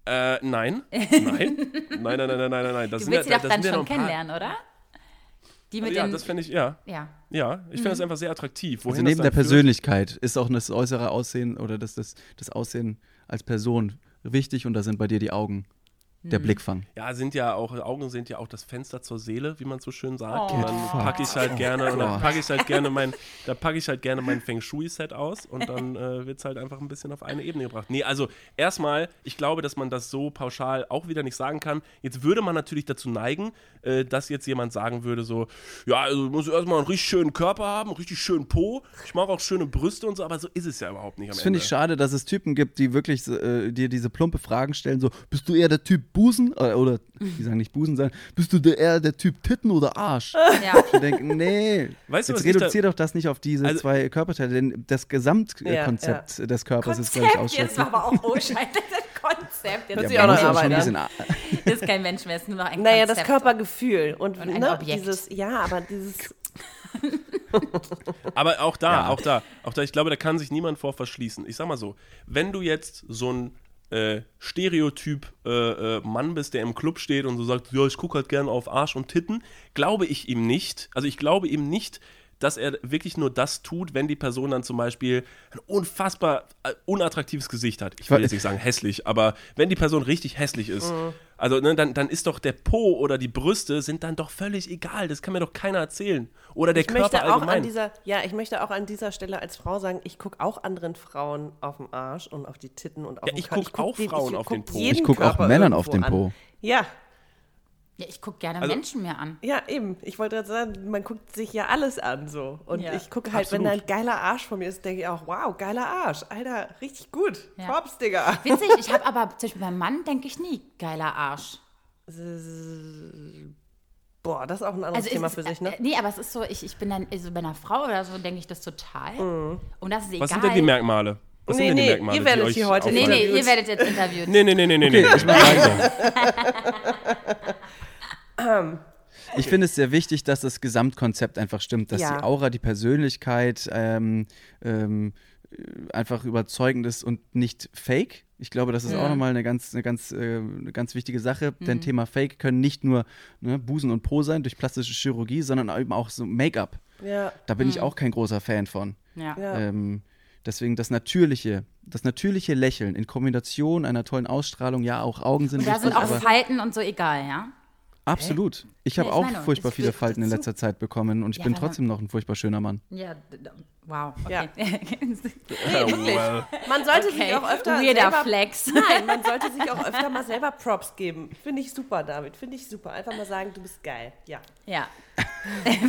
Äh, nein. Nein. Nein, nein, nein, nein, nein, nein, nein. Das Du sind ja- willst sie doch das dann sind ja schon paar- kennenlernen, oder? Die mit Also ja, den. das finde ich, ja. ja. Ja, ich finde das einfach sehr attraktiv. Wohin Also neben der dann führt- Persönlichkeit ist auch das äußere Aussehen oder das, das, das Aussehen als Person wichtig und da sind bei dir die Augen der Mhm. Blickfang. Ja, sind ja auch, Augen sind ja auch das Fenster zur Seele, wie man so schön sagt. Oh. Und dann packe ich halt gerne, und dann packe ich halt gerne mein, da packe ich halt gerne mein Feng Shui-Set aus und dann äh, wird es halt einfach ein bisschen auf eine Ebene gebracht. Nee, also erstmal, ich glaube, dass man das so pauschal auch wieder nicht sagen kann. Jetzt würde man natürlich dazu neigen, äh, dass jetzt jemand sagen würde, so, ja, also du musst erstmal einen richtig schönen Körper haben, einen richtig schönen Po. Ich mag auch schöne Brüste und so, aber so ist es ja überhaupt nicht am Das finde Ende. ich schade, dass es Typen gibt, die wirklich äh, dir diese plumpe Fragen stellen, so, bist du eher der Typ Busen? Äh, oder, die sagen nicht Busen, sagen, bist du der, eher der Typ Titten oder Arsch? ja. Ich denke, nee, Weißt du, jetzt ich da- reduzier doch das nicht auf diese Also- zwei Körperteile, denn das Gesamtkonzept des Körpers ist, glaube ich, Konzept, jetzt war ausschlaggebend. aber auch Oschein. Das Konzept. Jetzt sich man auch muss noch auch schon ein arbeiten, bisschen, das ist kein Mensch mehr, es ist nur noch ein Naja, das Konzept. Körpergefühl und, Und ein ne, Objekt. dieses, ja, aber dieses, Aber auch da, Ja. auch da, auch da, ich glaube, da kann sich niemand vor verschließen. Ich sag mal so, wenn du jetzt so ein äh, Stereotyp äh, äh, Mann bist, der im Club steht und so sagt, ja, ich gucke halt gerne auf Arsch und Titten, glaube ich ihm nicht, also ich glaube ihm nicht, dass er wirklich nur das tut, wenn die Person dann zum Beispiel ein unfassbar äh, unattraktives Gesicht hat. Ich will jetzt nicht sagen hässlich, aber wenn die Person richtig hässlich ist, also ne, dann, dann ist doch der Po oder die Brüste sind dann doch völlig egal. Das kann mir doch keiner erzählen. Oder der ich Körper möchte auch allgemein. an dieser, ja, ich möchte auch an dieser Stelle als Frau sagen, ich gucke auch anderen Frauen auf den Arsch und auf die Titten und auf Ja, den ich Körper. guck auch Frauen auf den Po. Ich guck auch Körper Männern auf den Po. An. Ja, Ja, ich gucke gerne Also- Menschen mir an. ja, eben. Ich wollte gerade sagen, man guckt sich ja alles an so. Und Ja, ich gucke halt, wenn da ein absolut. geiler Arsch vor mir ist, denke ich auch, wow, geiler Arsch. Alter, richtig gut. Ja. Props, Digga. Witzig, ich habe aber zum Beispiel beim Mann denke ich nie, geiler Arsch. Boah, das ist auch ein anderes Also Thema es für ist, sich, ne? äh, Nee, aber es ist so, ich, ich bin dann, also bei einer Frau oder so denke ich das total. Und das ist egal. Was sind denn die Merkmale? Was Nee, sind denn die nee, Merkmale, ihr werdet die euch hier heute Nee, nee, ihr werdet jetzt interviewt. Nee, nee, nee, nee, nee. nee. Ich mach Ich finde es sehr wichtig, dass das Gesamtkonzept einfach stimmt, dass Ja. die Aura, die Persönlichkeit, ähm, ähm, einfach überzeugend ist und nicht fake. Ich glaube, das ist auch nochmal eine ganz, eine ganz, äh, eine ganz wichtige Sache. Denn Thema Fake können nicht nur ne, Busen und Po sein durch plastische Chirurgie, sondern eben auch so Make-up. Ja. Da bin ich auch kein großer Fan von. Ja. Ja. Ähm, deswegen das natürliche, das natürliche Lächeln in Kombination einer tollen Ausstrahlung, ja, auch Augen sind Und da sind auch Falten und so egal, ja? Absolut. Ich Ja, habe ich auch meine, furchtbar viele Falten in letzter Zeit bekommen und ich Ja, bin trotzdem noch ein furchtbar schöner Mann. Ja, wow. Ja. Okay. Ja, well. Man sollte Okay, sich auch öfter weirder selber, Flex. Nein, man sollte sich auch öfter mal selber Props geben. Finde ich super, David. Finde ich super. Einfach mal sagen, du bist geil. Ja. ja.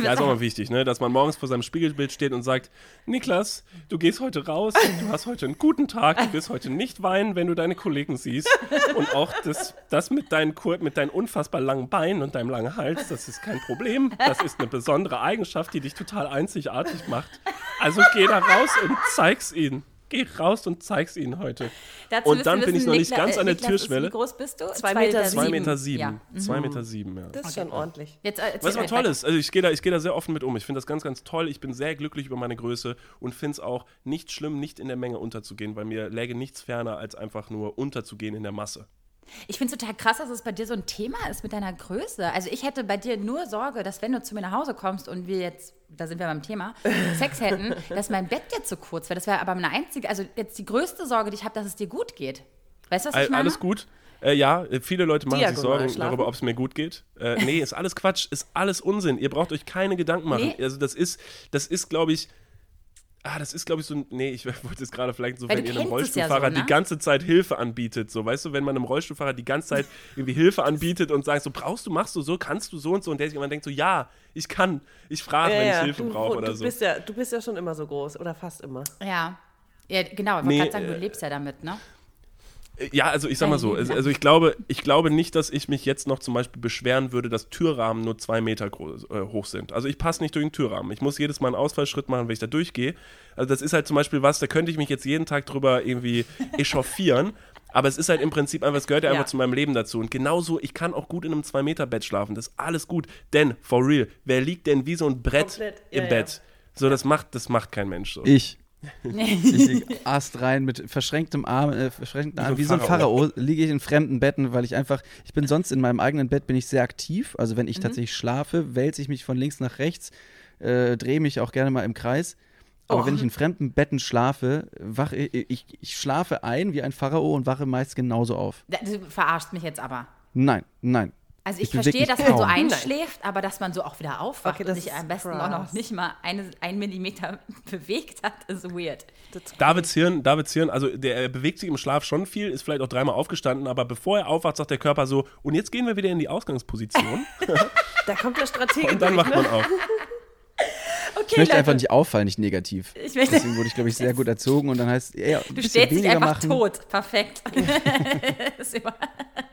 Ja, ist auch mal wichtig, ne? dass man morgens vor seinem Spiegelbild steht und sagt, Niklas, du gehst heute raus, du hast heute einen guten Tag, du wirst heute nicht weinen, wenn du deine Kollegen siehst. Und auch das, das mit, deinen, kur- mit deinen unfassbar langen Beinen und deinem langen Hals, das ist kein Problem. Das ist eine besondere Eigenschaft, die dich total einzigartig macht. Also geh da raus und zeig's ihnen. Geh raus und zeig's ihnen heute. Dazu Und dann bin ich noch nicht Nikla- ganz äh, an der Niklas ist- Türschwelle. Wie groß bist du? Zwei Meter Zwei Meter sieben. sieben. Ja. Mhm. Zwei Meter sieben, ja. Das ist schon ordentlich. Jetzt, äh, Was aber toll ist, also ich gehe da, ich gehe da sehr offen mit um. Ich finde das ganz, ganz toll. Ich bin sehr glücklich über meine Größe und finde es auch nicht schlimm, nicht in der Menge unterzugehen, weil mir läge nichts ferner, als einfach nur unterzugehen in der Masse. Ich finde es total krass, dass es bei dir so ein Thema ist mit deiner Größe. Also ich hätte bei dir nur Sorge, dass wenn du zu mir nach Hause kommst und wir jetzt, da sind wir beim Thema, Sex hätten, dass mein Bett jetzt zu kurz wäre. Das wäre aber eine einzige, also jetzt die größte Sorge, die ich habe, dass es dir gut geht. Weißt du, was ich meine? alles gut. Äh, ja, äh, viele Leute machen sich Diagonal Sorgen schlafen? darüber, ob es mir gut geht. Äh, nee, ist alles Quatsch, ist alles Unsinn. Ihr braucht euch keine Gedanken machen. Nee. Also das ist, das ist, glaube ich, ah, das ist, glaube ich, so ein, nee, ich wollte es gerade vielleicht so, Weil wenn ihr einem es ja so, Rollstuhlfahrer ne? die ganze Zeit Hilfe anbietet, so, weißt du, wenn man einem Rollstuhlfahrer die ganze Zeit irgendwie Hilfe anbietet und sagt, so, brauchst du, machst du so, kannst du so und so und der sich immer denkt so, ja, ich kann, ich frage, wenn ich Hilfe du, brauche oder du, so. bist ja, du bist ja schon immer so groß oder fast immer. Ja. Ja, genau, ich wollte Nee, gerade sagen, du äh, lebst ja damit, ne? Ja, also ich sag mal so, Ein also ich glaube, ich glaube nicht, dass ich mich jetzt noch zum Beispiel beschweren würde, dass Türrahmen nur zwei Meter groß, äh, hoch sind. Also ich passe nicht durch den Türrahmen. Ich muss jedes Mal einen Ausfallschritt machen, wenn ich da durchgehe. Also das ist halt zum Beispiel was, da könnte ich mich jetzt jeden Tag drüber irgendwie echauffieren. Aber es ist halt im Prinzip einfach, es gehört ja Ja. einfach zu meinem Leben dazu. Und genauso, ich kann auch gut in einem 2-Meter-Bett schlafen. Das ist alles gut. Denn, for real, wer liegt denn wie so ein Brett Komplett, im ja, ja. Bett? So, das macht, das macht kein Mensch so. Ich. Ich lieg Ast rein mit verschränktem Arm, äh, verschränkten Arm, wie so ein Pharao, liege ich in fremden Betten, weil ich einfach, ich bin sonst in meinem eigenen Bett bin ich sehr aktiv. Also wenn ich tatsächlich schlafe, wälze ich mich von links nach rechts, äh, drehe mich auch gerne mal im Kreis. Aber wenn ich in fremden Betten schlafe, wache ich, ich, ich schlafe ein wie ein Pharao und wache meist genauso auf. Du verarschst mich jetzt aber. Nein, nein. Also ich, verstehe, dass man so einschläft, aber dass man so auch wieder aufwacht Okay, und sich am besten auch krass. noch nicht mal eine, ein Millimeter bewegt hat, ist weird. Davids Hirn, Davids Hirn, also der er bewegt sich im Schlaf schon viel, ist vielleicht auch dreimal aufgestanden, aber bevor er aufwacht, sagt der Körper so, und jetzt gehen wir wieder in die Ausgangsposition. Da kommt der Stratege und dann wacht ne? man auf. Okay, Ich möchte Leute, einfach nicht auffallen, nicht negativ. Ich möchte- Deswegen wurde ich, glaube ich, sehr gut erzogen und dann heißt, ja, ein du stellst dich einfach machen. tot. Perfekt.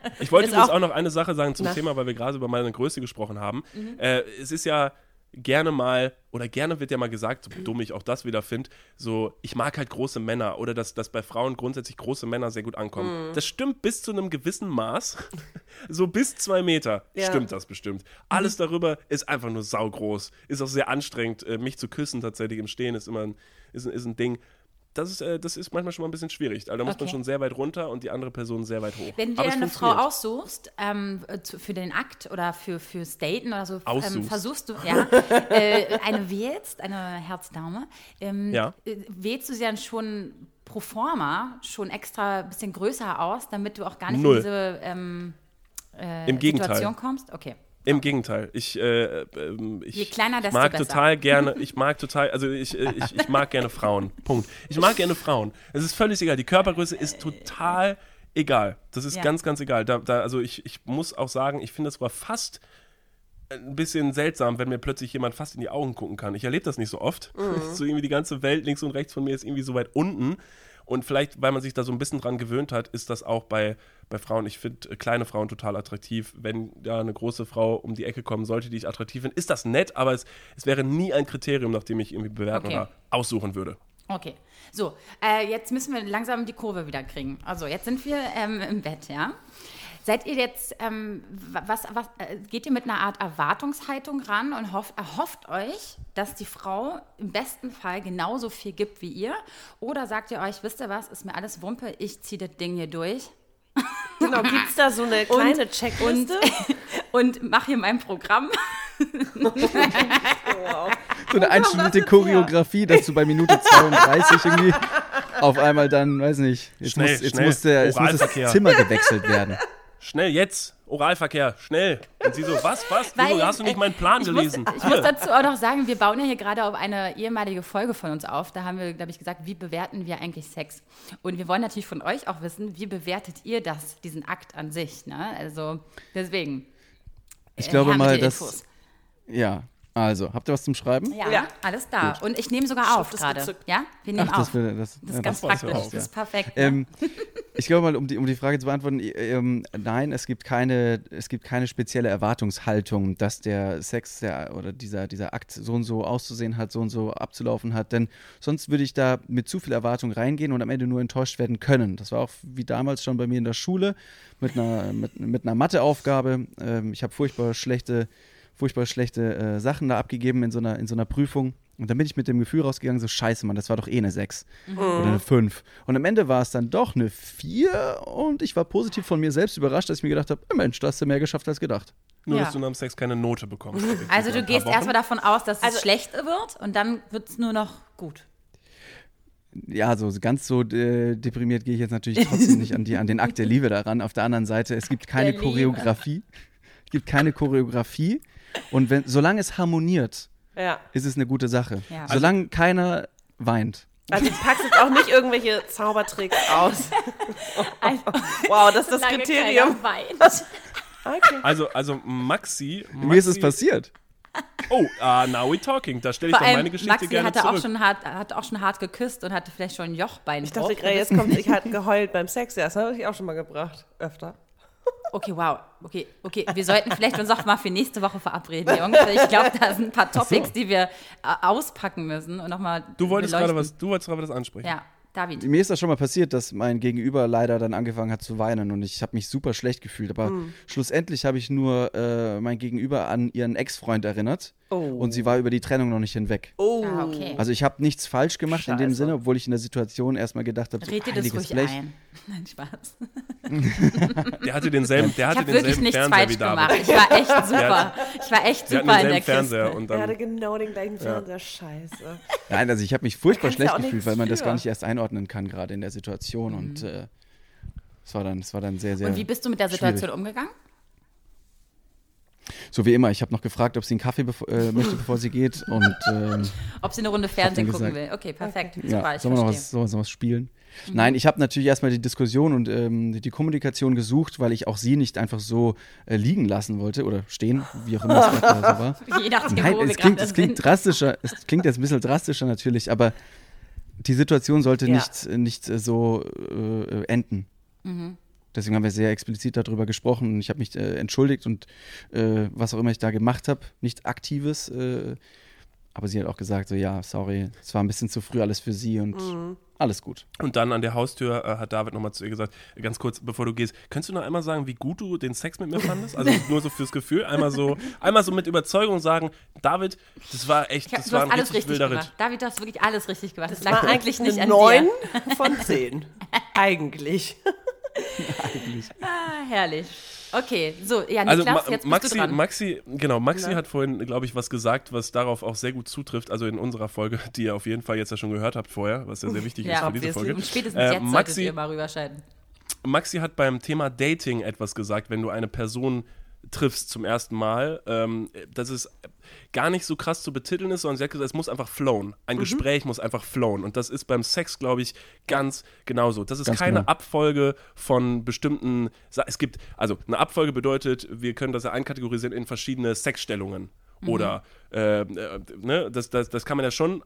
Ich wollte übrigens auch- auch noch eine Sache sagen zum Na. Thema, weil wir gerade über meine Größe gesprochen haben. Äh, es ist ja gerne mal, oder gerne wird ja mal gesagt, so dumm ich auch das wieder finde, so, ich mag halt große Männer oder dass, dass bei Frauen grundsätzlich große Männer sehr gut ankommen. Das stimmt bis zu einem gewissen Maß. so bis zwei Meter Ja. stimmt das bestimmt. Alles darüber ist einfach nur saugroß. Ist auch sehr anstrengend. Äh, mich zu küssen tatsächlich im Stehen ist immer ein, ist, ist ein Ding. Das ist, äh, das ist manchmal schon mal ein bisschen schwierig. Also da muss man Okay. schon sehr weit runter und die andere Person sehr weit hoch. Wenn du dir eine Frau aussuchst ähm, äh, für den Akt oder für, fürs Daten oder so, ähm, versuchst du, ja, äh, eine wählst, eine Herzdame, ähm, Ja. äh, wählst du sie dann schon pro forma schon extra ein bisschen größer aus, damit du auch gar nicht Null. in diese ähm, äh, Im Gegenteil. Situation kommst? Okay. Im Gegenteil, ich, äh, ähm, ich, Je kleiner, desto mag besser. total gerne, ich mag total, also ich, äh, ich, ich mag gerne Frauen. Punkt. Ich mag gerne Frauen. Es ist völlig egal. Die Körpergröße ist total egal. Das ist Ja. ganz, ganz egal. Da, da, also ich, ich muss auch sagen, ich finde es sogar fast ein bisschen seltsam, wenn mir plötzlich jemand fast in die Augen gucken kann. Ich erlebe das nicht so oft. So irgendwie die ganze Welt links und rechts von mir ist irgendwie so weit unten. Und vielleicht, weil man sich da so ein bisschen dran gewöhnt hat, ist das auch bei, bei Frauen. Ich finde äh, kleine Frauen total attraktiv. Wenn da eine große Frau um die Ecke kommen sollte, die ich attraktiv finde, ist das nett, aber es, es wäre nie ein Kriterium, nach dem ich irgendwie bewerten Okay. oder aussuchen würde. Okay, so, äh, jetzt müssen wir langsam die Kurve wieder kriegen. Also, jetzt sind wir ähm, im Bett, ja. Seid ihr jetzt, ähm, wa- was, was, äh, geht ihr mit einer Art Erwartungshaltung ran und hofft, erhofft euch, dass die Frau im besten Fall genauso viel gibt wie ihr? Oder sagt ihr euch, wisst ihr was, ist mir alles Wumpe, ich ziehe das Ding hier durch Genau, gibt es da so eine kleine Checkliste? und mache hier mein Programm? So eine einstündige Choreografie, dass du bei Minute 32 irgendwie auf einmal dann, weiß nicht, jetzt, Schnell, muss, jetzt, schnell. muss, der, jetzt muss das Zimmer gewechselt werden. Schnell, jetzt! Oralverkehr, schnell! Und sie so, was, was? Wieso hast du nicht meinen Plan ich gelesen? Muss, ich muss dazu auch noch sagen, wir bauen ja hier gerade auf eine ehemalige Folge von uns auf. Da haben wir, glaube ich, gesagt, wie bewerten wir eigentlich Sex? Und wir wollen natürlich von euch auch wissen, wie bewertet ihr das, diesen Akt an sich? Ne? Also deswegen. Ich äh, glaube mit mal, dass. Ja, also, habt ihr was zum Schreiben? Ja, Ja. alles da. Und ich nehme sogar auf gerade. Ja, wir nehmen Ach, auf. das, will, das, Das ist ja, ganz das praktisch. auch, Das ist perfekt. Ähm, ich glaube mal, um die, um die Frage zu beantworten, ähm, nein, es gibt keine, es gibt keine spezielle Erwartungshaltung, dass der Sex der, oder dieser, dieser Akt so und so auszusehen hat, so und so abzulaufen hat. Denn sonst würde ich da mit zu viel Erwartung reingehen und am Ende nur enttäuscht werden können. Das war auch wie damals schon bei mir in der Schule mit einer, mit, mit einer Matheaufgabe. Ähm, ich habe furchtbar schlechte, furchtbar schlechte äh, Sachen da abgegeben in so einer, in so einer Prüfung. Und dann bin ich mit dem Gefühl rausgegangen, so scheiße, Mann, das war doch eh eine 6 oder eine 5. Und am Ende war es dann doch eine 4 und ich war positiv von mir selbst überrascht, dass ich mir gedacht habe, Mensch, da hast du mehr geschafft als gedacht. Nur, Ja. dass du nach dem Sex keine Note bekommst. also du gehst erstmal davon aus, dass Also- es schlecht wird und dann wird es nur noch gut. Ja, so ganz so äh, deprimiert gehe ich jetzt natürlich trotzdem nicht an, die, an den Akt der Liebe daran. Auf der anderen Seite, es gibt keine. Choreografie. Es gibt keine Choreografie. Und wenn, solange es harmoniert, Ja. ist es eine gute Sache. Ja. Solange keiner weint. Also du packst jetzt auch nicht irgendwelche Zaubertricks aus. Wow, das ist das Kriterium. Okay. Also, also Maxi, Maxi. Mir ist es passiert. Oh, ah, now we talking. Da stelle ich Vor doch meine Geschichte Maxi gerne hatte zurück. auch, schon hart, hat auch schon hart geküsst und hatte vielleicht schon einen Jochbein. Ich dachte gerade, jetzt kommt, ich hat geheult beim Sex. Ja, das habe ich auch schon mal gebracht. Öfter. Okay, wow. Okay, okay. Wir sollten vielleicht uns auch mal für nächste Woche verabreden, Jungs. Ich glaube, da sind ein paar Topics, die wir äh, auspacken müssen und nochmal. du wolltest gerade was, du wolltest gerade was ansprechen. Ja, David. Mir ist das schon mal passiert, dass mein Gegenüber leider dann angefangen hat zu weinen und ich habe mich super schlecht gefühlt. Aber Hm. schlussendlich habe ich nur äh, mein Gegenüber an ihren Ex-Freund erinnert und sie war über die Trennung noch nicht hinweg. Oh. Ah, okay. Also ich habe nichts falsch gemacht in dem Scheiße. Sinne, obwohl ich in der Situation erstmal gedacht habe, so Red dir das ruhig Blech. ein. Nein, Spaß. Der hatte denselben, der Ich hatte habe wirklich denselben nichts Fernseher wie falsch gemacht. David. Ich war echt super. Ich war echt super in der Fernseher Kiste. und Er hatte genau den gleichen Fernseher. Scheiße. Nein, also ich habe mich furchtbar ja schlecht gefühlt, weil man das gar nicht erst einordnen kann, gerade in der Situation. Und äh, es war, dann, es war dann sehr, sehr. Und wie bist du mit der schwierig. Situation umgegangen? So wie immer. Ich habe noch gefragt, ob sie einen Kaffee bevor, äh, möchte, bevor sie geht. Und ähm, Ob sie eine Runde Fernsehen gucken gesagt- will. Okay, perfekt. Super, ja, sollen wir noch was, sollen wir noch was spielen? Nein, ich habe natürlich erstmal die Diskussion und ähm, die Kommunikation gesucht, weil ich auch sie nicht einfach so äh, liegen lassen wollte oder stehen, wie auch immer es gerade so war. Je nachdem, Nein, wo wir es klingt, gerade es klingt drastischer, es klingt jetzt ein bisschen drastischer natürlich, aber die Situation sollte Ja. nicht, nicht so äh, enden. Mhm. Deswegen haben wir sehr explizit darüber gesprochen. Ich habe mich äh, entschuldigt und äh, was auch immer ich da gemacht habe, nicht aktives. Äh, aber sie hat auch gesagt, so ja, sorry, es war ein bisschen zu früh alles für sie und Mhm. alles gut. Und dann an der Haustür äh, hat David nochmal zu ihr gesagt, ganz kurz, bevor du gehst, könntest du noch einmal sagen, wie gut du den Sex mit mir fandest? Also nur so fürs Gefühl. Einmal so, einmal so mit Überzeugung sagen, David, das war echt, Ich hab, das du war hast ein alles richtig richtig wilder gemacht. Ritt. David, du hast wirklich alles richtig gemacht. Das, Das lag eigentlich nicht an 9 dir. von 10. eigentlich. Ah, herrlich. Okay, so, ja, Also Niklas, Ma jetzt bist Maxi, du dran. Maxi, genau, Maxi hat vorhin, glaube ich, was gesagt, was darauf auch sehr gut zutrifft. Also in unserer Folge, die ihr auf jeden Fall jetzt ja schon gehört habt vorher, was ja sehr wichtig ist ja, für diese Folge. und spätestens Äh, jetzt solltet Maxi, ihr mal rüberschalten. Maxi hat beim Thema Dating etwas gesagt, wenn du eine Person triffst zum ersten Mal, ähm, dass es gar nicht so krass zu betiteln ist, sondern sie hat gesagt, es muss einfach flowen. Ein Mhm. Gespräch muss einfach flowen. Und das ist beim Sex, glaube ich, ganz genauso. Das ist Ganz keine genau. Abfolge von bestimmten. Sa es gibt, also eine Abfolge bedeutet, wir können das ja einkategorisieren in verschiedene Sexstellungen. Mhm. Oder, äh, äh, ne, das, das, das kann man ja schon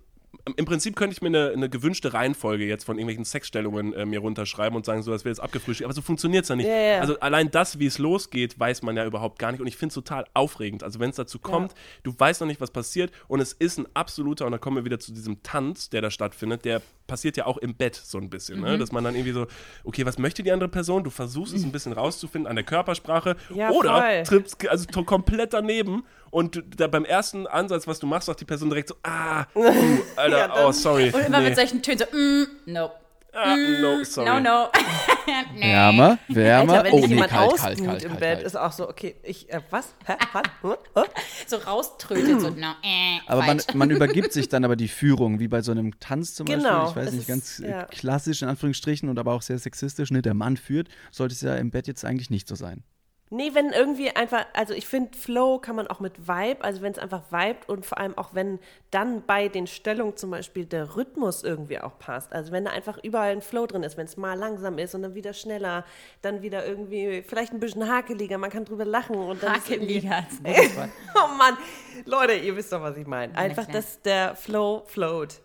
im Prinzip könnte ich mir eine, eine gewünschte Reihenfolge jetzt von irgendwelchen Sexstellungen äh, mir runterschreiben und sagen, so, das wird jetzt abgefrühstückt. Aber so funktioniert es ja nicht. Ja, ja. Also allein das, wie es losgeht, weiß man ja überhaupt gar nicht. Und ich finde es total aufregend. Also wenn es dazu kommt, du weißt noch nicht, was passiert. Und es ist ein absoluter, und da kommen wir wieder zu diesem Tanz, der da stattfindet, der passiert ja auch im Bett so ein bisschen. Mhm. Ne? Dass man dann irgendwie so, okay, was möchte die andere Person? Du versuchst es ein bisschen rauszufinden an der Körpersprache. Ja, oder voll. trippst also komplett daneben. Und du- da beim ersten Ansatz, was du machst, sagt die Person direkt so, ah, uh, Alter, Ja, oh, sorry. Und immer nee. mit solchen Tönen so, mm, no, ah, no, sorry. no, no. nee. Wärmer, wärmer. Alter, wenn oh, nee, jemand kalt, ausbuht kalt, kalt, im kalt, Bett, kalt. ist auch so, okay, ich, äh, was? Hä? Was? So rauströtet, so, no, äh, Aber man, man übergibt sich dann aber die Führung, wie bei so einem Tanz zum Genau, Beispiel. Ich weiß es nicht, ist- ganz äh, ja. klassisch in Anführungsstrichen und aber auch sehr sexistisch. Ne? Der Mann führt, sollte es ja im Bett jetzt eigentlich nicht so sein. Nee, wenn irgendwie einfach, also ich finde, Flow kann man auch mit Vibe, also wenn es einfach vibet und vor allem auch wenn dann bei den Stellungen zum Beispiel der Rhythmus irgendwie auch passt. Also wenn da einfach überall ein Flow drin ist, wenn es mal langsam ist und dann wieder schneller, dann wieder irgendwie vielleicht ein bisschen hakeliger, man kann drüber lachen und dann Hakeliger Wort. Oh Mann, Leute, ihr wisst doch, was ich meine. Einfach, dass der Flow float.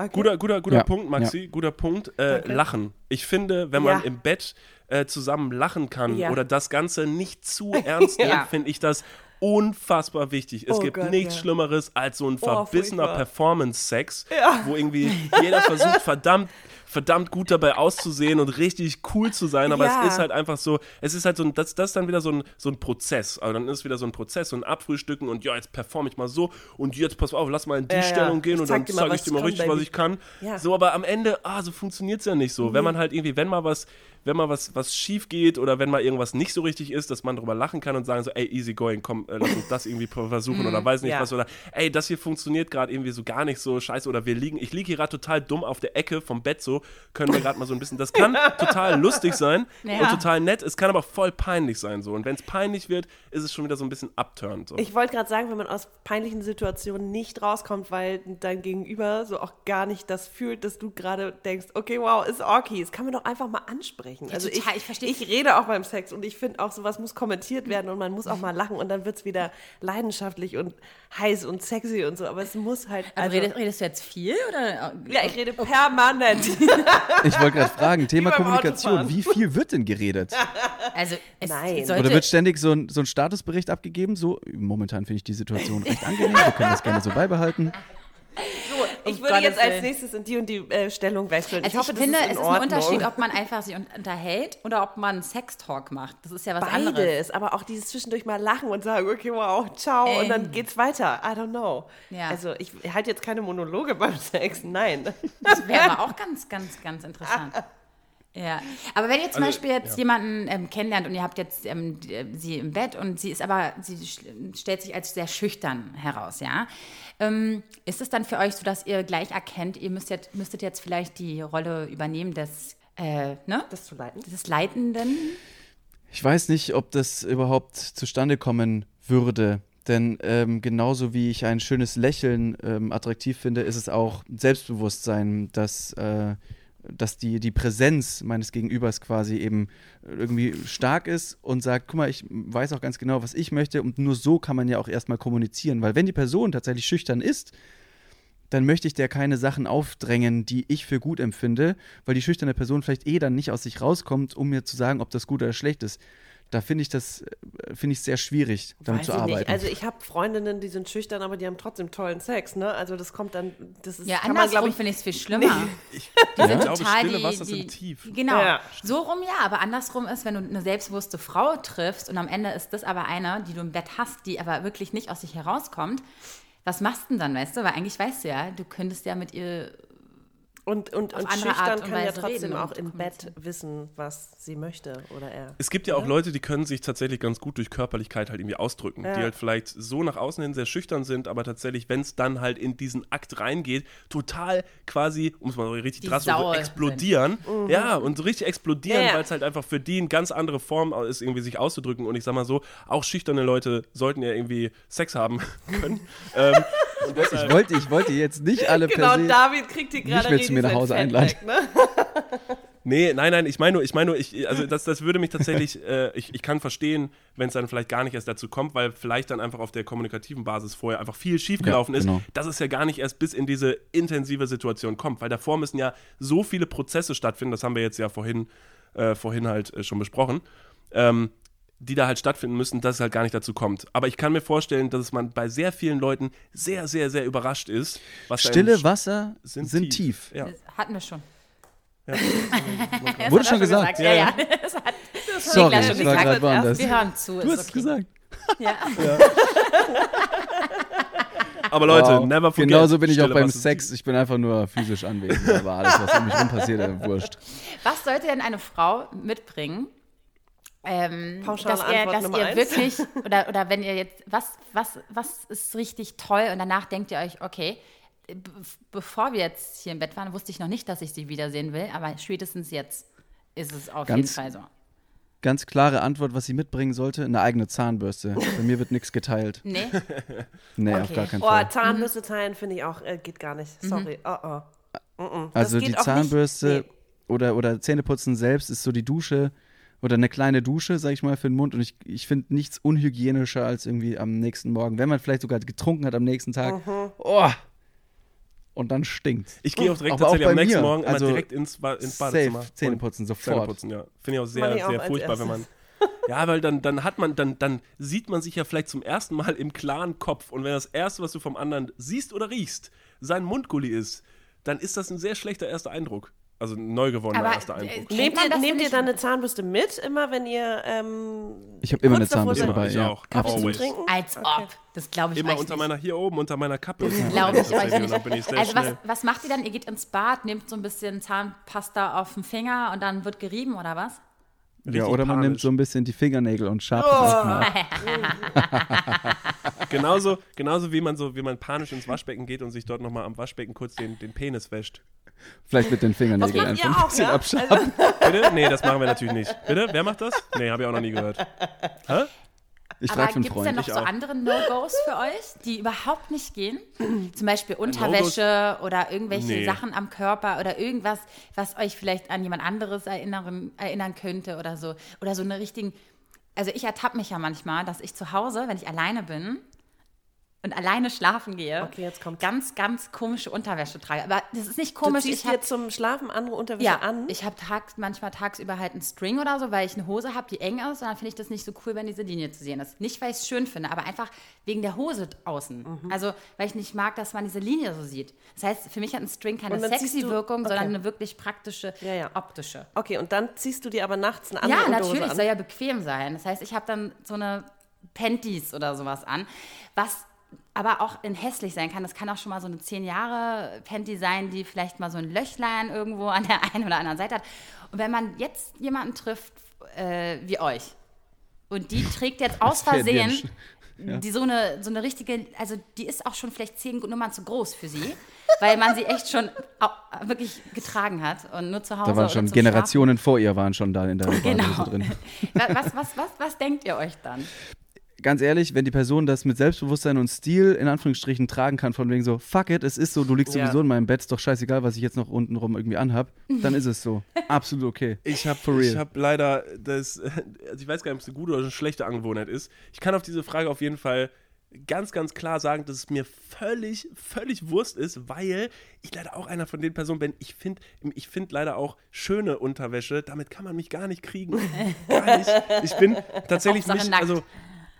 Okay. Guter, guter, guter Ja, Punkt, Maxi, guter Punkt. Äh, Lachen. Ich finde, wenn man Ja. im Bett äh, zusammen lachen kann Ja. oder das Ganze nicht zu ernst nimmt, Ja. finde ich das unfassbar wichtig. Es Oh gibt Gott, nichts ja. Schlimmeres als so ein Oh, verbissener furchtbar. Performance-Sex, wo irgendwie jeder versucht, verdammt verdammt gut dabei auszusehen und richtig cool zu sein, aber Ja. es ist halt einfach so, es ist halt so das, das ist dann wieder so ein, so ein Prozess, also dann ist es wieder so ein Prozess, so ein Abfrühstücken und ja, jetzt performe ich mal so und jetzt pass auf, lass mal in die Ja, ja. Stellung gehen Ich und dann zeige was ich dir mal richtig, was Baby. ich kann. Ja. So, aber am Ende, ah, so funktioniert es ja nicht so. Wenn man halt irgendwie, wenn mal was, wenn mal was, was schief geht oder wenn mal irgendwas nicht so richtig ist, dass man drüber lachen kann und sagen so, ey, easy going, komm, äh, lass uns das irgendwie versuchen oder weiß nicht Ja. was oder ey, das hier funktioniert gerade irgendwie so gar nicht so scheiße oder wir liegen, ich liege hier gerade total dumm auf der Ecke vom Bett so, können wir gerade mal so ein bisschen, das kann total lustig sein Ja. und total nett, es kann aber voll peinlich sein so und wenn es peinlich wird, ist es schon wieder so ein bisschen abturnt so. Ich wollte gerade sagen, wenn man aus peinlichen Situationen nicht rauskommt, weil dein Gegenüber so auch gar nicht das fühlt, dass du gerade denkst, okay, wow, ist okay, das kann man doch einfach mal ansprechen. Also total, ich ich, ich rede auch beim Sex und ich finde auch, sowas muss kommentiert werden und man muss auch mal lachen und dann wird es wieder leidenschaftlich und heiß und sexy und so, aber es muss halt. Aber Also, redest, redest du jetzt viel oder? ja, ich rede permanent. Ich wollte gerade fragen, Thema Kommunikation, wie viel wird denn geredet? Also es Nein. sollte Oder wird ständig so ein, so ein Statusbericht abgegeben? So, momentan finde ich die Situation recht angenehm, wir können das gerne so beibehalten. So, ich würde Gottes jetzt als nächstes in die und die äh, Stellung wechseln. Also ich, hoffe, das finde, ist es ist ein. Unterschied, ob man einfach sich un- unterhält oder ob man Sextalk macht. Das ist ja was anderes. Beides, aber auch dieses zwischendurch mal lachen und sagen, okay, wow, ciao, und dann geht's weiter. I don't know. Ja. Also ich halte jetzt keine Monologe beim Sex, nein. Das wäre aber auch ganz, ganz, ganz interessant. Ja, aber wenn ihr zum Also, Beispiel jetzt ja. jemanden ähm, kennenlernt und ihr habt jetzt ähm, äh, sie im Bett und sie ist aber, sie stellt sich als sehr schüchtern heraus, ja. Ähm, ist es dann für euch so, dass ihr gleich erkennt, ihr müsst jetzt, müsstet jetzt vielleicht die Rolle übernehmen des, äh, ne? Das zu leiten. des Leitenden? Ich weiß nicht, ob das überhaupt zustande kommen würde. Denn ähm, genauso wie ich ein schönes Lächeln ähm, attraktiv finde, ist es auch Selbstbewusstsein, dass, äh, dass die, die Präsenz meines Gegenübers quasi eben irgendwie stark ist und sagt, guck mal, ich weiß auch ganz genau, was ich möchte und nur so kann man ja auch erstmal kommunizieren. Weil wenn die Person tatsächlich schüchtern ist, dann möchte ich der keine Sachen aufdrängen, die ich für gut empfinde, weil die schüchterne Person vielleicht eh dann nicht aus sich rauskommt, um mir zu sagen, ob das gut oder schlecht ist. Da finde ich das äh, finde ich sehr schwierig, damit Weiß zu ich arbeiten. nicht. Also ich habe Freundinnen, die sind schüchtern, aber die haben trotzdem tollen Sex, ne? Also das kommt dann, das ist, Ja, andersrum ich, finde ich es viel schlimmer. Ich, Die sind glaube, total stille die, Wasser die, sind tief. Genau. Ja. So rum ja, aber andersrum ist, wenn du eine selbstbewusste Frau triffst und am Ende ist das aber eine, die du im Bett hast, die aber wirklich nicht aus sich herauskommt. Was machst du denn dann, weißt du? Weil eigentlich weißt du ja, du könntest ja mit ihr. Und, und, und schüchtern Art und kann ja trotzdem auch im Bett wissen, was sie möchte oder er. Es gibt ja auch Leute, die können sich tatsächlich ganz gut durch Körperlichkeit halt irgendwie ausdrücken, die halt vielleicht so nach außen hin sehr schüchtern sind, aber tatsächlich, wenn es dann halt in diesen Akt reingeht, total quasi, um es mal so richtig Die drastisch so explodieren. Ja, und so richtig explodieren, Ja, ja. weil es halt einfach für die eine ganz andere Form ist, irgendwie sich auszudrücken. Und ich sag mal so, auch schüchterne Leute sollten ja irgendwie Sex haben können. ähm, ich wollte, ich wollte jetzt nicht alle Genau, per se. David kriegt die gerade mehr zu mir nach Hause einladen. ne? Nee, nein, nein, ich meine nur, ich meine nur, ich, also das, das würde mich tatsächlich, äh, ich, ich kann verstehen, wenn es dann vielleicht gar nicht erst dazu kommt, weil vielleicht dann einfach auf der kommunikativen Basis vorher einfach viel schiefgelaufen Ja, genau. ist, dass es ja gar nicht erst bis in diese intensive Situation kommt, weil davor müssen ja so viele Prozesse stattfinden, das haben wir jetzt ja vorhin, äh, vorhin halt äh, schon besprochen, ähm, die da halt stattfinden müssen, dass es halt gar nicht dazu kommt. Aber ich kann mir vorstellen, dass man bei sehr vielen Leuten sehr, sehr, sehr überrascht ist. Was Stille Wasser sind, tief. Ja. Hatten wir schon. Wurde schon gesagt. Ja, ja. Das hat Sorry, Niklas schon ich war gesagt. gerade woanders. Wir hören zu. Du ist hast es okay. gesagt. Ja. Aber Leute, Wow. never forget. Genauso bin ich auch Stille beim Wasser sind Sex. Ich bin einfach nur physisch anwesend. Aber alles, was um mich rum passiert, äh, wurscht. Was sollte denn eine Frau mitbringen? Ähm, Pauschale dass ihr, Antwort dass Nummer ihr eins. wirklich, oder, oder wenn ihr jetzt, was, was, was ist richtig toll und danach denkt ihr euch, okay, be bevor wir jetzt hier im Bett waren, wusste ich noch nicht, dass ich sie wiedersehen will, aber spätestens jetzt ist es auf Ganz- jeden Fall so. Ganz klare Antwort, was sie mitbringen sollte: eine eigene Zahnbürste. Bei mir wird nichts geteilt. Nee? Nee, auf Okay. gar keinen Oh, Fall. Zahnbürste teilen finde ich auch, äh, geht gar nicht. Sorry. Oh, oh. Mm-mm. Das Also die Zahnbürste Nicht, nee. oder, oder Zähneputzen selbst ist so die Dusche oder eine kleine Dusche, sag ich mal, für den Mund. Und ich, ich finde nichts unhygienischer als irgendwie am nächsten Morgen, wenn man vielleicht sogar getrunken hat am nächsten Tag. Mhm. Oh! Und dann stinkt's. Ich gehe auch direkt Aber auch tatsächlich bei am nächsten mir. morgen immer Also direkt ins, ba ins Badezimmer. Safe, Zähneputzen, sofort. Zähneputzen, ja. Finde ich auch sehr, ich auch sehr furchtbar, wenn man. Ja, weil dann, dann hat man, dann, dann sieht man sich ja vielleicht zum ersten Mal im klaren Kopf. Und wenn das Erste, was du vom anderen siehst oder riechst, sein Mundgulli ist, dann ist das ein sehr schlechter erster Eindruck. Also ein neu gewonnener erster äh, Eindruck. Nehmt ihr, das nehmt ihr dann eine Zahnbürste mit, immer wenn ihr ähm, Ich habe immer eine Zahnbürste dabei. Ich Ja, auch. Kaffee absolut. zu trinken? Als ob. Das glaube ich Immer unter nicht. meiner, hier oben, unter meiner Kappe. Glaube ich euch nicht. Bin ich sehr Also was, was macht ihr dann? Ihr geht ins Bad, nehmt so ein bisschen Zahnpasta auf den Finger und dann wird gerieben oder was? Ja, oder man nimmt so ein bisschen die Fingernägel und schabt Oh. es nach. Genauso, genauso wie man so, wie man panisch ins Waschbecken geht und sich dort nochmal am Waschbecken kurz den, den Penis wäscht. Vielleicht mit den Fingernägeln einfach ein auch, bisschen ja? abschaben. Bitte? Nee, das machen wir natürlich nicht. Bitte? Wer macht das? Nee, habe ich auch noch nie gehört. Hä? Ich Aber gibt es denn noch so andere No-Gos für euch, die überhaupt nicht gehen? Zum Beispiel Unterwäsche oder irgendwelche Nee. Sachen am Körper oder irgendwas, was euch vielleicht an jemand anderes erinnern, erinnern könnte oder so. Oder so eine richtigen. Also ich ertappe mich ja manchmal, dass ich zu Hause, wenn ich alleine bin und alleine schlafen gehe, Okay, jetzt ganz, ganz komische Unterwäsche trage. Aber das ist nicht Du komisch. ziehst ich hab, dir zum Schlafen andere Unterwäsche ja, an? ich habe tags, manchmal tagsüber halt einen String oder so, weil ich eine Hose habe, die eng ist. Und dann finde ich das nicht so cool, wenn diese Linie zu sehen ist. Nicht, weil ich es schön finde, aber einfach wegen der Hose außen. Mhm. Also, weil ich nicht mag, dass man diese Linie so sieht. Das heißt, für mich hat ein String keine sexy du- Wirkung, okay. sondern eine wirklich praktische, Ja, ja. optische. Okay, und dann ziehst du dir aber nachts eine andere Ja, Unterhose natürlich, an. soll ja bequem sein. Das heißt, ich habe dann so eine Panties oder sowas an, was aber auch in hässlich sein kann. Das kann auch schon mal so eine 10 Jahre Panty sein, die vielleicht mal so ein Löchlein irgendwo an der einen oder anderen Seite hat. Und wenn man jetzt jemanden trifft äh, wie euch und die trägt jetzt aus Versehen Sch- die so eine, so eine richtige, also die ist auch schon vielleicht zehn Nummern zu groß für sie, weil man sie echt schon wirklich getragen hat und nur zu Hause Da waren schon Generationen vor ihr waren schon da in der Genau. Drin. Wa- Was, was, was, was denkt ihr euch dann? Ganz ehrlich, wenn die Person das mit Selbstbewusstsein und Stil in Anführungsstrichen tragen kann, von wegen so, fuck it, es ist so, du liegst Ja. sowieso in meinem Bett, ist doch scheißegal, was ich jetzt noch untenrum irgendwie anhab, dann ist es so. Absolut okay. Ich habe For real. hab leider das, also ich weiß gar nicht, ob es eine gute oder eine schlechte Angewohnheit ist. Ich kann auf diese Frage auf jeden Fall ganz, ganz klar sagen, dass es mir völlig, völlig Wurst ist, weil ich leider auch einer von den Personen bin. Ich finde ich find leider auch schöne Unterwäsche, damit kann man mich gar nicht kriegen. gar nicht. Ich bin tatsächlich nicht, nackt. also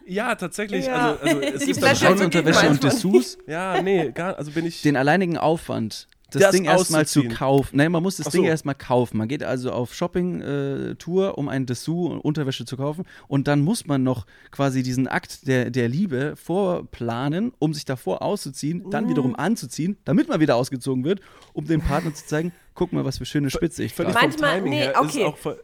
ja, tatsächlich. Ja. Also, also es Die ist Flasche Unterwäsche und. Dessous, ja, nee, gar, also bin ich den alleinigen Aufwand, das, Das Ding erstmal zu kaufen. Nein, man muss das Ach Ding so. erstmal kaufen. Man geht also auf Shopping-Tour, um ein Dessous und Unterwäsche zu kaufen. Und dann muss man noch quasi diesen Akt der, der Liebe vorplanen, um sich davor auszuziehen, dann wiederum anzuziehen, damit man wieder ausgezogen wird, um dem Partner zu zeigen, guck mal, was für schöne Spitze ich völlig trage. Manchmal- Timing nee, her ist okay. auch voll,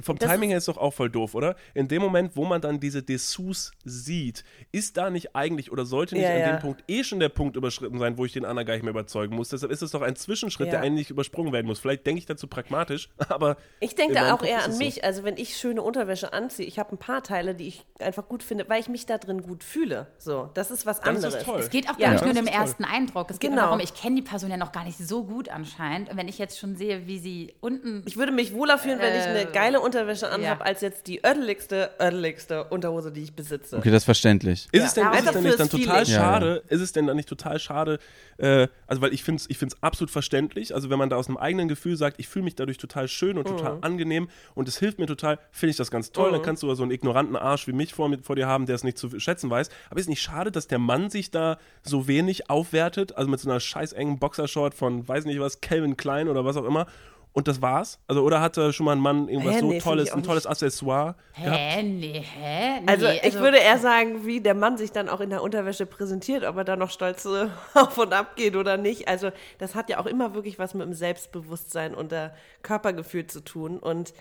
vom Das Timing her ist doch auch voll doof, oder? In dem Moment, wo man dann diese Dessous sieht, ist da nicht eigentlich oder sollte nicht Ja, an ja. dem Punkt eh schon der Punkt überschritten sein, wo ich den anderen gar nicht mehr überzeugen muss. Deshalb ist es doch ein Zwischenschritt, Ja. der eigentlich übersprungen werden muss. Vielleicht denke ich dazu pragmatisch, aber Ich denke da auch Kopf eher ist an es so. mich. Also wenn ich schöne Unterwäsche anziehe, ich habe ein paar Teile, die ich einfach gut finde, weil ich mich da drin gut fühle. So, das ist was Dann ist anderes. toll. Es geht auch Ja. gar nicht nur um den ist ersten Eindruck. Es geht Genau. nur darum, ich kenne die Person ja noch gar nicht so gut anscheinend. Und wenn ich jetzt schon sehe, wie sie unten. Ich würde mich wohler fühlen, wenn ich eine Äh, geile Unterwäsche anhabe, ja. als jetzt die ödeligste, ödeligste Unterhose, die ich besitze. Okay, das ist verständlich. Ist Ja. es denn, Ja, ist es denn nicht dann total Feeling. Ja, ja. schade? Ist es denn dann nicht total schade? Äh, also, weil ich finde es ich find's absolut verständlich. Also, wenn man da aus einem eigenen Gefühl sagt, ich fühle mich dadurch total schön und total Mhm. angenehm und es hilft mir total, finde ich das ganz toll. Dann kannst du aber so einen ignoranten Arsch wie mich vor, mit- vor dir haben, der es nicht zu schätzen weiß. Aber ist nicht schade, dass der Mann sich da so wenig aufwertet? Also mit so einer scheiß engen Boxershort von, weiß nicht was, Calvin Klein oder was auch immer. Und das war's? Also, oder hatte schon mal ein Mann irgendwas Hä, so nee, tolles, ein tolles Accessoire? gehabt? Hä? Nee, hä? Nee, Also ich würde eher sagen, wie der Mann sich dann auch in der Unterwäsche präsentiert, ob er da noch stolz äh, auf und ab geht oder nicht. Also das hat ja auch immer wirklich was mit dem Selbstbewusstsein und der Körpergefühl zu tun. Und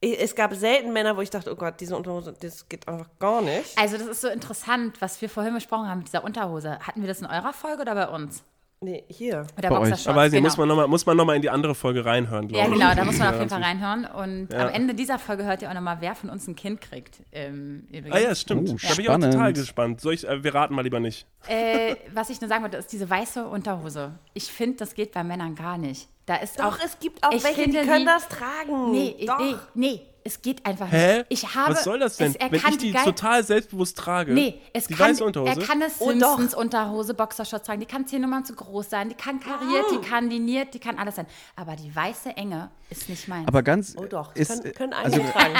es gab selten Männer, wo ich dachte, oh Gott, diese Unterhose, das geht einfach gar nicht. Also, das ist so interessant, was wir vorhin besprochen haben mit dieser Unterhose. Hatten wir das in eurer Folge oder bei uns? Nee, hier. Mit der Bei euch. Boxershorts, Aber genau. muss man nochmal muss man noch mal in die andere Folge reinhören, glaube Ja, ich. genau, da muss man auf Ja, jeden Fall reinhören. Und Ja. am Ende dieser Folge hört ihr auch nochmal, wer von uns ein Kind kriegt. Ähm. Ah ja, stimmt. Oh, da bin ich auch total gespannt. Soll ich, äh, wir raten mal lieber nicht. Äh, was ich nur sagen wollte, ist diese weiße Unterhose. Ich finde, das geht bei Männern gar nicht. Da ist Doch, auch. es gibt auch welche, die finde, können die- das tragen. Nee, ich- Doch. nee, nee, es geht einfach Hä? nicht. Ich habe, Was soll das denn? Es, er Wenn kann ich die geil- total selbstbewusst trage, Nee, es die kann, er kann eine Oh, doch. Simpsons Unterhose, Boxershorts tragen, die kann zehn Nummern zu groß sein, die kann kariert, Ah. die kann liniert, die kann alles sein. Aber die weiße Enge ist nicht meins. Aber ganz. Oh doch, ist, können, können also, einige tragen.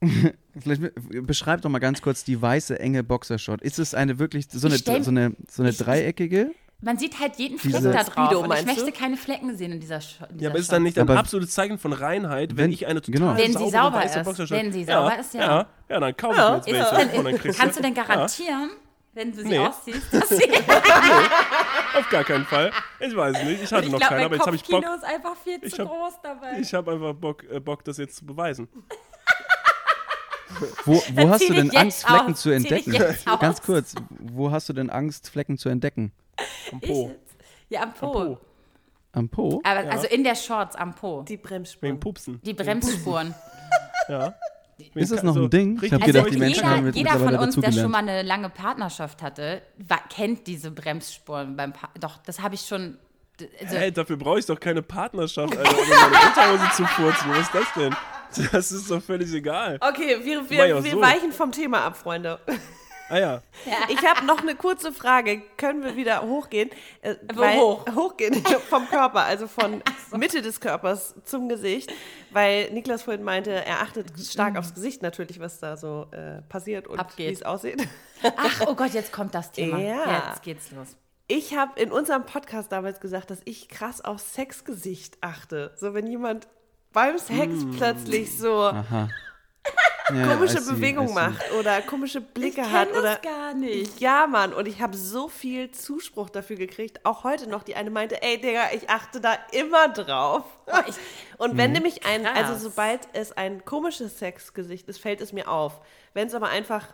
Vielleicht beschreib doch mal ganz kurz die weiße enge Boxershort. Ist es eine wirklich so eine, so eine, so eine draufeckige? Man sieht halt jeden Fleck Diese- da drauf. Speedo, und ich möchte du? keine Flecken sehen in dieser, Sch in dieser ja, aber ist dann nicht ein Aber- absolutes Zeichen von Reinheit, wenn, Wenn- ich eine total genau. Wenn sie saubere sauber weiße ist. Boxershort- Wenn sie sauber ist, ja. Ja, ja dann kaufe Ja, ich mir jetzt es welche. und dann kriegst Kannst du denn garantieren, wenn du sie Nee. ausziehst, dass sie. Ja, auf gar keinen Fall. Ich weiß nicht. Ich hatte ich noch glaube, keine, mein aber jetzt habe ich Bock. Kopfkino ist einfach viel Ich zu hab- groß dabei. Ich habe einfach Bock, äh, Bock, das jetzt zu beweisen. Wo, wo hast du denn Angst, Flecken zu entdecken? aus. Ganz kurz, wo hast du denn Angst, Flecken zu entdecken? Am Po. Ja, am Po. Po. Am Po? Aber, Also in der Shorts am Po. Die Wegen Bremsspuren. Pupsen. Die Bremsspuren. Ja. Ist das noch ein So Ding? Ich richtig hab gedacht, Also die Menschen jeder, haben jetzt jeder von uns, der schon mal eine lange Partnerschaft hatte, kennt diese Bremsspuren beim pa Doch, das habe ich schon. Also, Hey, dafür brauche ich doch keine Partnerschaft, Alter, um meine Unterhose zu furzen. Was ist das denn? Das ist doch völlig egal. Okay, wir, wir, wir so. weichen vom Thema ab, Freunde. Ah ja. Ich habe noch eine kurze Frage. Können wir wieder hochgehen? Äh, Wo hoch? Hochgehen vom Körper, also von Mitte des Körpers zum Gesicht. Weil Niklas vorhin meinte, er achtet stark aufs Gesicht natürlich, was da so äh, passiert und wie es aussieht. ach, oh Gott, jetzt kommt das Thema. Ja. Jetzt geht's los. Ich habe in unserem Podcast damals gesagt, dass ich krass auf Sexgesicht achte. So, wenn jemand beim Sex plötzlich so. Ja, komische see, see. macht oder komische Blicke hat das oder gar nicht. Ja, Mann, und ich habe so viel Zuspruch dafür gekriegt, auch heute noch. Die eine meinte, ey, Digga, ich achte da immer drauf. und wenn nämlich ein, Krass. also sobald es ein komisches Sexgesicht ist, fällt es mir auf. Wenn es aber einfach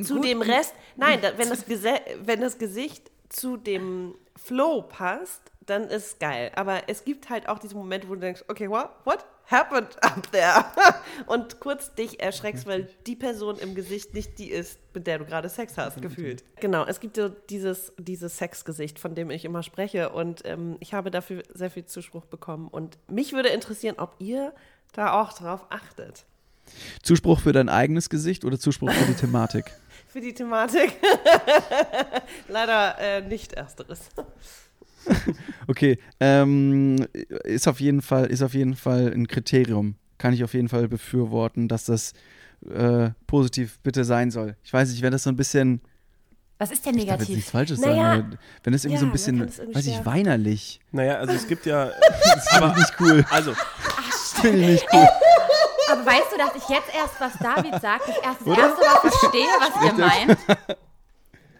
zu gut- dem Rest, nein, da, wenn, das wenn das Gesicht zu dem Flow passt, dann ist geil. Aber es gibt halt auch diese Momente, wo du denkst, okay, what, what happened up there? Und kurz dich erschreckst, weil die Person im Gesicht nicht die ist, mit der du gerade Sex hast, gefühlt. Genau, es gibt so dieses, dieses Sexgesicht, von dem ich immer spreche. Und ähm, ich habe dafür sehr viel Zuspruch bekommen. Und mich würde interessieren, ob ihr da auch drauf achtet. Zuspruch für dein eigenes Gesicht oder Zuspruch für die Thematik? Für die Thematik. Leider äh, nicht ersteres. Okay, ähm, ist auf jeden Fall, ist auf jeden Fall ein Kriterium. Kann ich auf jeden Fall befürworten, dass das äh, positiv bitte sein soll. Ich weiß nicht, wenn das so ein bisschen, Was ist denn ich darf jetzt negativ? nichts Falsches Naja, sagen, aber wenn das irgendwie so ja, ein bisschen, es irgendwie weiß ich, schwer- weinerlich. Naja, also es gibt ja. Das finde ich nicht cool. Also, Finde ich nicht cool. Aber weißt du, dass ich jetzt erst, was David sagt, das erste, das erste Mal verstehe, was ihr meint? Das ist grad so-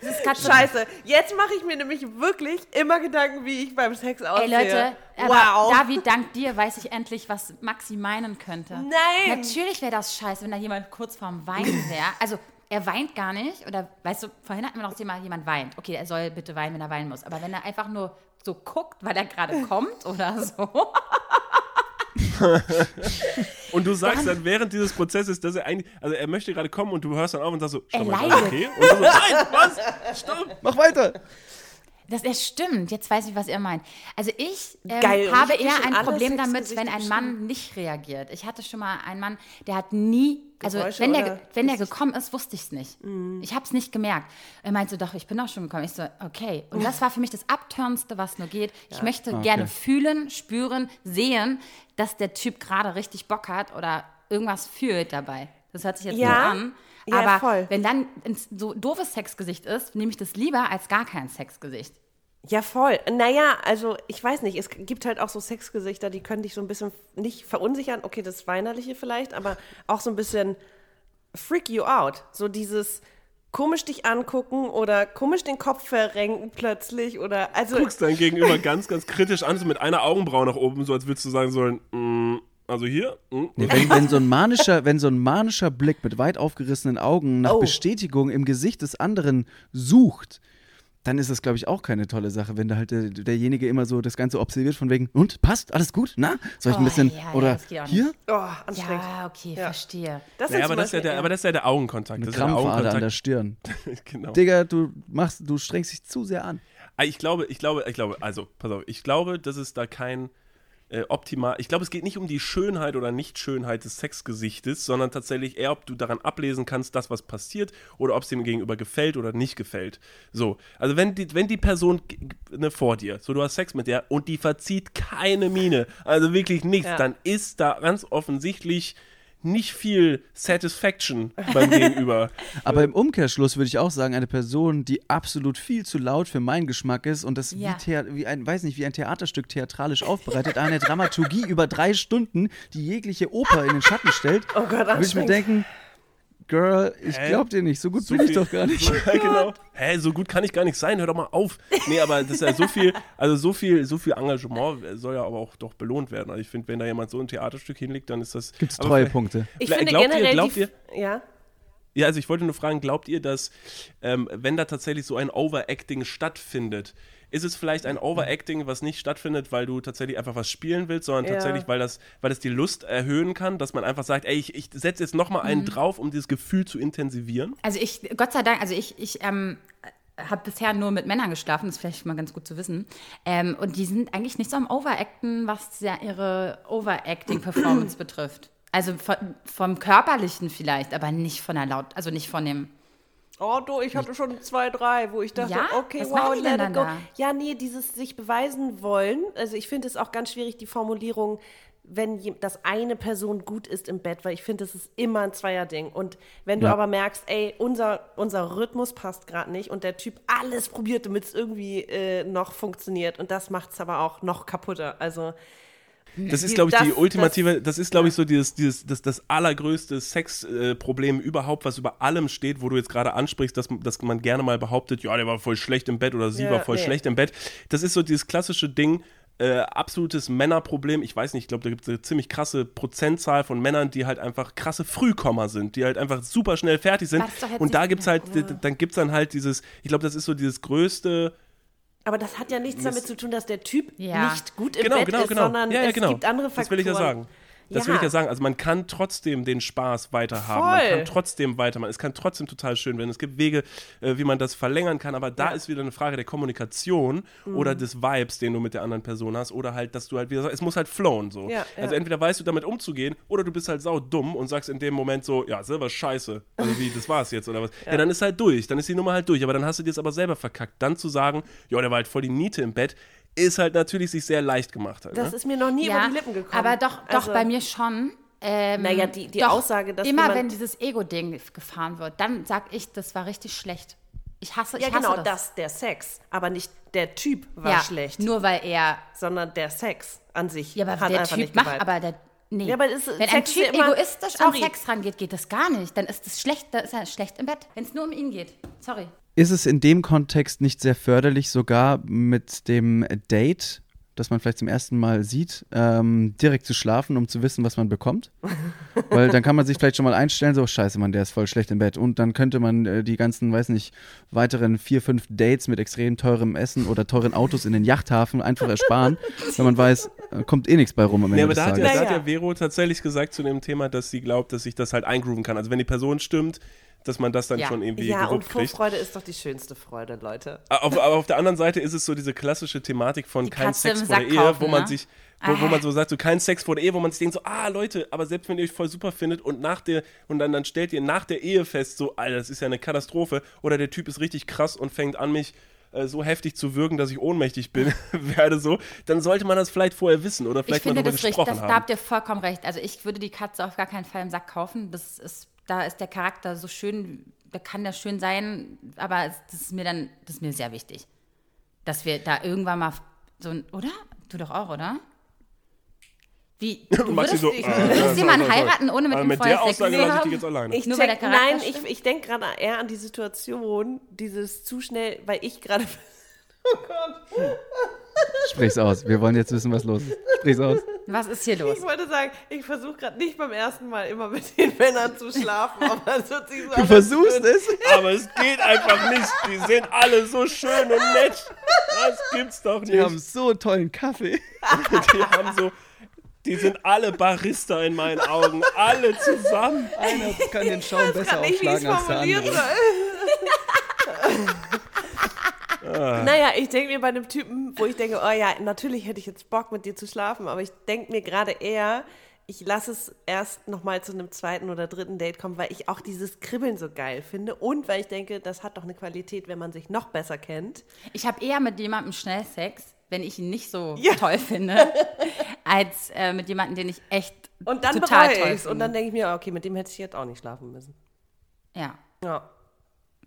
Scheiße, jetzt mache ich mir nämlich wirklich immer Gedanken, wie ich beim Sex aussehe. Ey Leute, wow. David, dank dir weiß ich endlich, was Maxi meinen könnte. Nein. Natürlich wäre das scheiße, wenn da jemand kurz vorm Weinen wäre. Also er weint gar nicht. Oder weißt du, vorhin hatten wir noch das Thema, jemand weint. Okay, er soll bitte weinen, wenn er weinen muss. Aber wenn er einfach nur so guckt, weil er gerade kommt oder so. Und du sagst dann während dieses Prozesses, dass er eigentlich, also er möchte gerade kommen und du hörst dann auf und sagst so, Er stopp mal, ist leidet. okay? Und du so, nein, was? Stopp! Mach weiter! Das, das stimmt. Jetzt weiß ich, was ihr meint. Also ich ähm, Geil. Habe eher ein Problem damit, wenn ein. Mann nicht reagiert. Ich hatte schon mal einen Mann, der hat nie, also wenn der, wenn der gekommen ist, wusste ich es nicht. Mhm. Ich habe es nicht gemerkt. Er meinte so, doch, ich bin auch schon gekommen. Ich so, okay. Und das war für mich das Abturnendste, was nur geht. Ich möchte gerne fühlen, spüren, sehen, dass der Typ gerade richtig Bock hat oder irgendwas fühlt dabei. Das hört sich jetzt Ja. nur an. Ja, Aber voll. wenn dann ein so doofes Sexgesicht ist, nehme ich das lieber als gar kein Sexgesicht. Ja, voll. Naja, also ich weiß nicht, es gibt halt auch so Sexgesichter, die können dich so ein bisschen nicht verunsichern. Okay, das Weinerliche vielleicht, aber auch so ein bisschen freak you out. So dieses komisch dich angucken oder komisch den Kopf verrenken plötzlich oder also guckst dein Gegenüber ganz, ganz kritisch an, so mit einer Augenbraue nach oben, so als würdest du sagen sollen, mm, also hier, mm, Nee, wenn, wenn, so ein manischer, wenn so ein manischer Blick mit weit aufgerissenen Augen nach Oh. Bestätigung im Gesicht des anderen sucht, dann ist das, glaube ich, auch keine tolle Sache, wenn da halt der, derjenige immer so das Ganze observiert von wegen, und, passt, alles gut, na? Soll ich ein Oh, bisschen, ja, ja, oder nicht. hier? oh, anstrengend. Ja, okay, Ja. verstehe. Das Naja, aber das, ist ja der, aber das ist ja der Augenkontakt. Eine Das ist ja der Krampfader an der. Stirn. genau. Digga, du machst, du strengst dich zu sehr an. Ah, Ich glaube, ich glaube, ich glaube, also, pass auf, ich glaube, dass es da kein äh, optimal, ich glaube, es geht nicht um die Schönheit oder Nicht-Schönheit des Sexgesichtes, sondern tatsächlich eher, ob du daran ablesen kannst, das, was passiert, oder ob es dem Gegenüber gefällt oder nicht gefällt. So, also wenn die, wenn die Person ne, vor dir, so du hast Sex mit der und die verzieht keine Miene, also wirklich nichts, Ja. dann ist da ganz offensichtlich nicht viel Satisfaction beim Gegenüber. Aber im Umkehrschluss würde ich auch sagen, eine Person, die absolut viel zu laut für meinen Geschmack ist und das Ja. wie, wie ein, weiß nicht, wie ein Theaterstück theatralisch aufbereitet, eine Dramaturgie über drei Stunden, die jegliche Oper in den Schatten stellt, Oh Gott, würde ich mir denken, Girl, ich Hä? glaub dir nicht, so gut So bin ich viel- doch gar nicht. So, ja, genau. Hä, so gut kann ich gar nicht sein, hör doch mal auf. Nee, aber das ist ja so viel, also so viel, so viel Engagement soll ja aber auch doch belohnt werden. Also ich finde, wenn da jemand so ein Theaterstück hinlegt, dann ist das. Gibt's aber Treuepunkte. Ich Glaubt finde ihr- generell glaubt die, ihr- ja. Ja, also ich wollte nur fragen, glaubt ihr, dass ähm, wenn da tatsächlich so ein Overacting stattfindet, ist es vielleicht ein Overacting, was nicht stattfindet, weil du tatsächlich einfach was spielen willst, sondern Ja. tatsächlich, weil das, weil das die Lust erhöhen kann, dass man einfach sagt, ey, ich, ich setze jetzt nochmal einen drauf, um dieses Gefühl zu intensivieren? Also ich, Gott sei Dank, also ich, ich ähm, habe bisher nur mit Männern geschlafen, das ist vielleicht mal ganz gut zu wissen. Ähm, und die sind eigentlich nicht so am Overacten, was ja ihre Overacting-Performance betrifft. Also von, vom Körperlichen vielleicht, aber nicht von der Laut, also nicht von dem. Oh, du, ich hatte schon zwei, drei, wo ich dachte, Ja? okay, Was wow, let it go. da? Ja, nee, dieses sich beweisen wollen. Also ich finde es auch ganz schwierig, die Formulierung, wenn je- das eine Person gut ist im Bett, weil ich finde, das ist immer ein Zweierding. Und wenn du Ja. aber merkst, ey, unser, unser Rhythmus passt gerade nicht und der Typ alles probiert, damit es irgendwie äh, noch funktioniert und das macht es aber auch noch kaputter. Also Das ist, Die- glaube ich, die das- ultimative, das, ist, glaube ich, so dieses, dieses, das, das allergrößte Sexproblem überhaupt, was über allem steht, wo du jetzt gerade ansprichst, dass, dass man gerne mal behauptet, ja, der war voll schlecht im Bett oder sie Ja, war voll nee. schlecht im Bett. Das ist so dieses klassische Ding, äh, absolutes Männerproblem. Ich weiß nicht, ich glaube, da gibt es eine ziemlich krasse Prozentzahl von Männern, die halt einfach krasse Frühkommer sind, die halt einfach super schnell fertig sind. Das Und da gibt es halt, dann gibt es dann halt dieses, ich glaube, das ist so dieses größte, Aber das hat ja nichts damit zu tun, dass der Typ Ja. nicht gut im genau, Bett genau, ist, genau. sondern ja, ja, es genau. gibt andere Faktoren. Das will ich ja sagen. Das will Ja. ich ja sagen. Also man kann trotzdem den Spaß weiterhaben. Man kann trotzdem weitermachen. Es kann trotzdem total schön werden. Es gibt Wege, äh, wie man das verlängern kann. Aber da Ja. Mhm. ist wieder eine Frage der Kommunikation oder des Vibes, den du mit der anderen Person hast. Oder halt, dass du halt wieder sagst, es muss halt flowen so. Ja, also entweder weißt du damit umzugehen oder du bist halt sau dumm und sagst in dem Moment so, ja, selber scheiße. Also wie, das war's jetzt oder was. Ja. dann ist halt durch. Dann ist die Nummer halt durch. Aber dann hast du dir es aber selber verkackt. Dann zu sagen, ja, der war halt voll die Niete im Bett, ist halt natürlich sich sehr leicht gemacht. Halt, Das ne? ist mir noch nie ja, über die Lippen gekommen. aber doch, doch Also- bei mir schon. Ähm, Naja, die- die doch, Aussage, dass immer wenn dieses Ego-Ding gefahren wird, dann sag ich, das war richtig schlecht. Ich hasse, Ja, ich hasse genau, das. das, der Sex. Aber nicht der Typ war ja, schlecht, Nur weil er, sondern der Sex an sich ja, aber hat der einfach Typ nicht macht, aber der, nee. Ja, aber ist- Wenn ein Sex ist Typ ja immer- egoistisch an Sorry. Sex rangeht, geht das gar nicht. Dann ist es schlecht, dann ist er schlecht im Bett. Wenn es nur um ihn geht. Sorry. Ist es in dem Kontext nicht sehr förderlich, sogar mit dem Date, das man vielleicht zum ersten Mal sieht, ähm, direkt zu schlafen, um zu wissen, was man bekommt? Weil dann kann man sich vielleicht schon mal einstellen, so scheiße, Mann, der ist voll schlecht im Bett. Und dann könnte man äh, die ganzen, weiß nicht, weiteren vier, fünf Dates mit extrem teurem Essen oder teuren Autos in den Yachthafen einfach ersparen, weil man weiß, äh, kommt eh nichts bei rum am Ende Nee, aber des da hat, ja, da hat ja Vero tatsächlich gesagt zu dem Thema, dass sie glaubt, dass sich das halt eingrooven kann. Also wenn die Person stimmt, dass man das dann Ja. schon irgendwie Ja, und gewuppt kriegt. Vorfreude ist doch die schönste Freude, Leute. Auf, aber auf der anderen Seite ist es so diese klassische Thematik von Die kein Katze Sex vor der Ehe, kaufen, wo man ne? sich, wo, wo Ah. man so sagt, so kein Sex vor der Ehe, wo man sich denkt so, ah Leute, aber selbst wenn ihr euch voll super findet und nach der und dann, dann stellt ihr nach der Ehe fest, so, Alter, das ist ja eine Katastrophe oder der Typ ist richtig krass und fängt an mich äh, so heftig zu wirken, dass ich ohnmächtig bin, werde so, dann sollte man das vielleicht vorher wissen oder Ich vielleicht mal finde darüber das richtig, gesprochen das, da haben. habt ihr vollkommen recht. Also ich würde die Katze auf gar keinen Fall im Sack kaufen. Das ist, da ist der Charakter so schön, da kann der schön sein, aber es- das ist mir dann, das ist mir sehr wichtig. Dass wir da irgendwann mal so ein, oder? Du doch auch, oder? Wie? Du Maxi würdest, so, ich, ah, würdest ja, jemanden heiraten, ohne mit Aber ihm mit der Sex Aussage zu lasse ich dich jetzt alleine. Ich Charakter nein, ich, stimmt? ich denke gerade eher an die Situation, dieses zu schnell, weil ich gerade. Oh Gott. Sprich's aus. Wir wollen jetzt wissen, was los ist. Sprich's aus. Was ist hier los? Ich wollte sagen, ich versuche gerade nicht beim ersten Mal immer mit den Männern zu schlafen, aber es hört sich so Du versuchst es. Aber es geht einfach nicht. Die sind alle so schön und nett. Das gibt's doch nicht. Die haben so einen tollen Kaffee. Die haben so. Die sind alle Barista in meinen Augen. Alle zusammen. Einer kann den Schaum besser aufschlagen als der andere. soll. Naja, ich denke mir bei einem Typen, wo ich denke, oh ja, natürlich hätte ich jetzt Bock mit dir zu schlafen, aber ich denke mir gerade eher, ich lasse es erst nochmal zu einem zweiten oder dritten Date kommen, weil ich auch dieses Kribbeln so geil finde und weil ich denke, das hat doch eine Qualität, wenn man sich noch besser kennt. Ich habe eher mit jemandem schnell Sex, wenn ich ihn nicht so Ja. toll finde, als äh, mit jemandem, den ich echt Und dann total toll ich es. Und finde. dann denke ich mir, okay, mit dem hätte ich jetzt auch nicht schlafen müssen. Ja. Ja.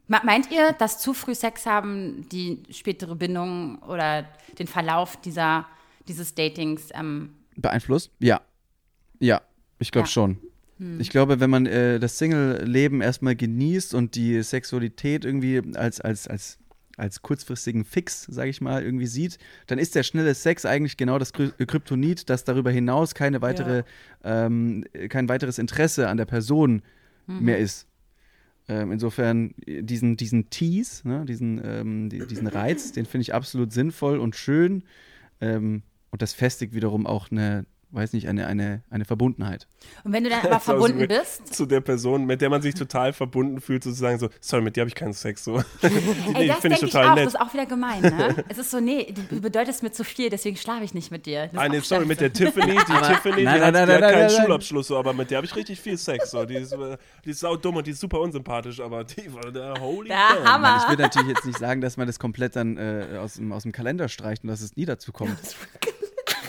Me- Meint ihr, dass zu früh Sex haben die spätere Bindung oder den Verlauf dieser, dieses Datings ähm, Beeinflusst? Ja. Ja, ich glaube Ja. schon. Ich glaube, wenn man äh, das Single-Leben erstmal genießt und die Sexualität irgendwie als, als, als, als kurzfristigen Fix, sage ich mal, irgendwie sieht, dann ist der schnelle Sex eigentlich genau das Kry- Kryptonit, dass darüber hinaus keine weitere, ähm, kein weiteres Interesse an der Person mehr ist. Ähm, insofern äh, diesen, diesen Tease, ne, diesen, ähm, die, diesen Reiz, den finde ich absolut sinnvoll und schön. Ähm, und das festigt wiederum auch eine, weiß nicht, eine, eine, eine Verbundenheit. Und wenn du dann aber verbunden bist, Zu der Person, mit der man sich total verbunden fühlt, sozusagen so, sorry, mit dir habe ich keinen Sex. So. ey, nee, das finde ich ich auch, total das nett. ist auch wieder gemein, ne? es ist so, nee, du bedeutest mir zu viel, deswegen schlafe ich nicht mit dir. Ah, nee, sorry, mit der. Tiffany, die Tiffany, die, nein, hat, nein, die nein, hat keinen nein, nein. Schulabschluss, so, aber mit der habe ich richtig viel Sex. So. Die, ist, äh, die ist sau dumm und die ist super unsympathisch, aber die war der holy Der. Hammer. Ich will natürlich jetzt nicht sagen, dass man das komplett dann äh, aus, dem, aus dem Kalender streicht und dass es nie dazu kommt.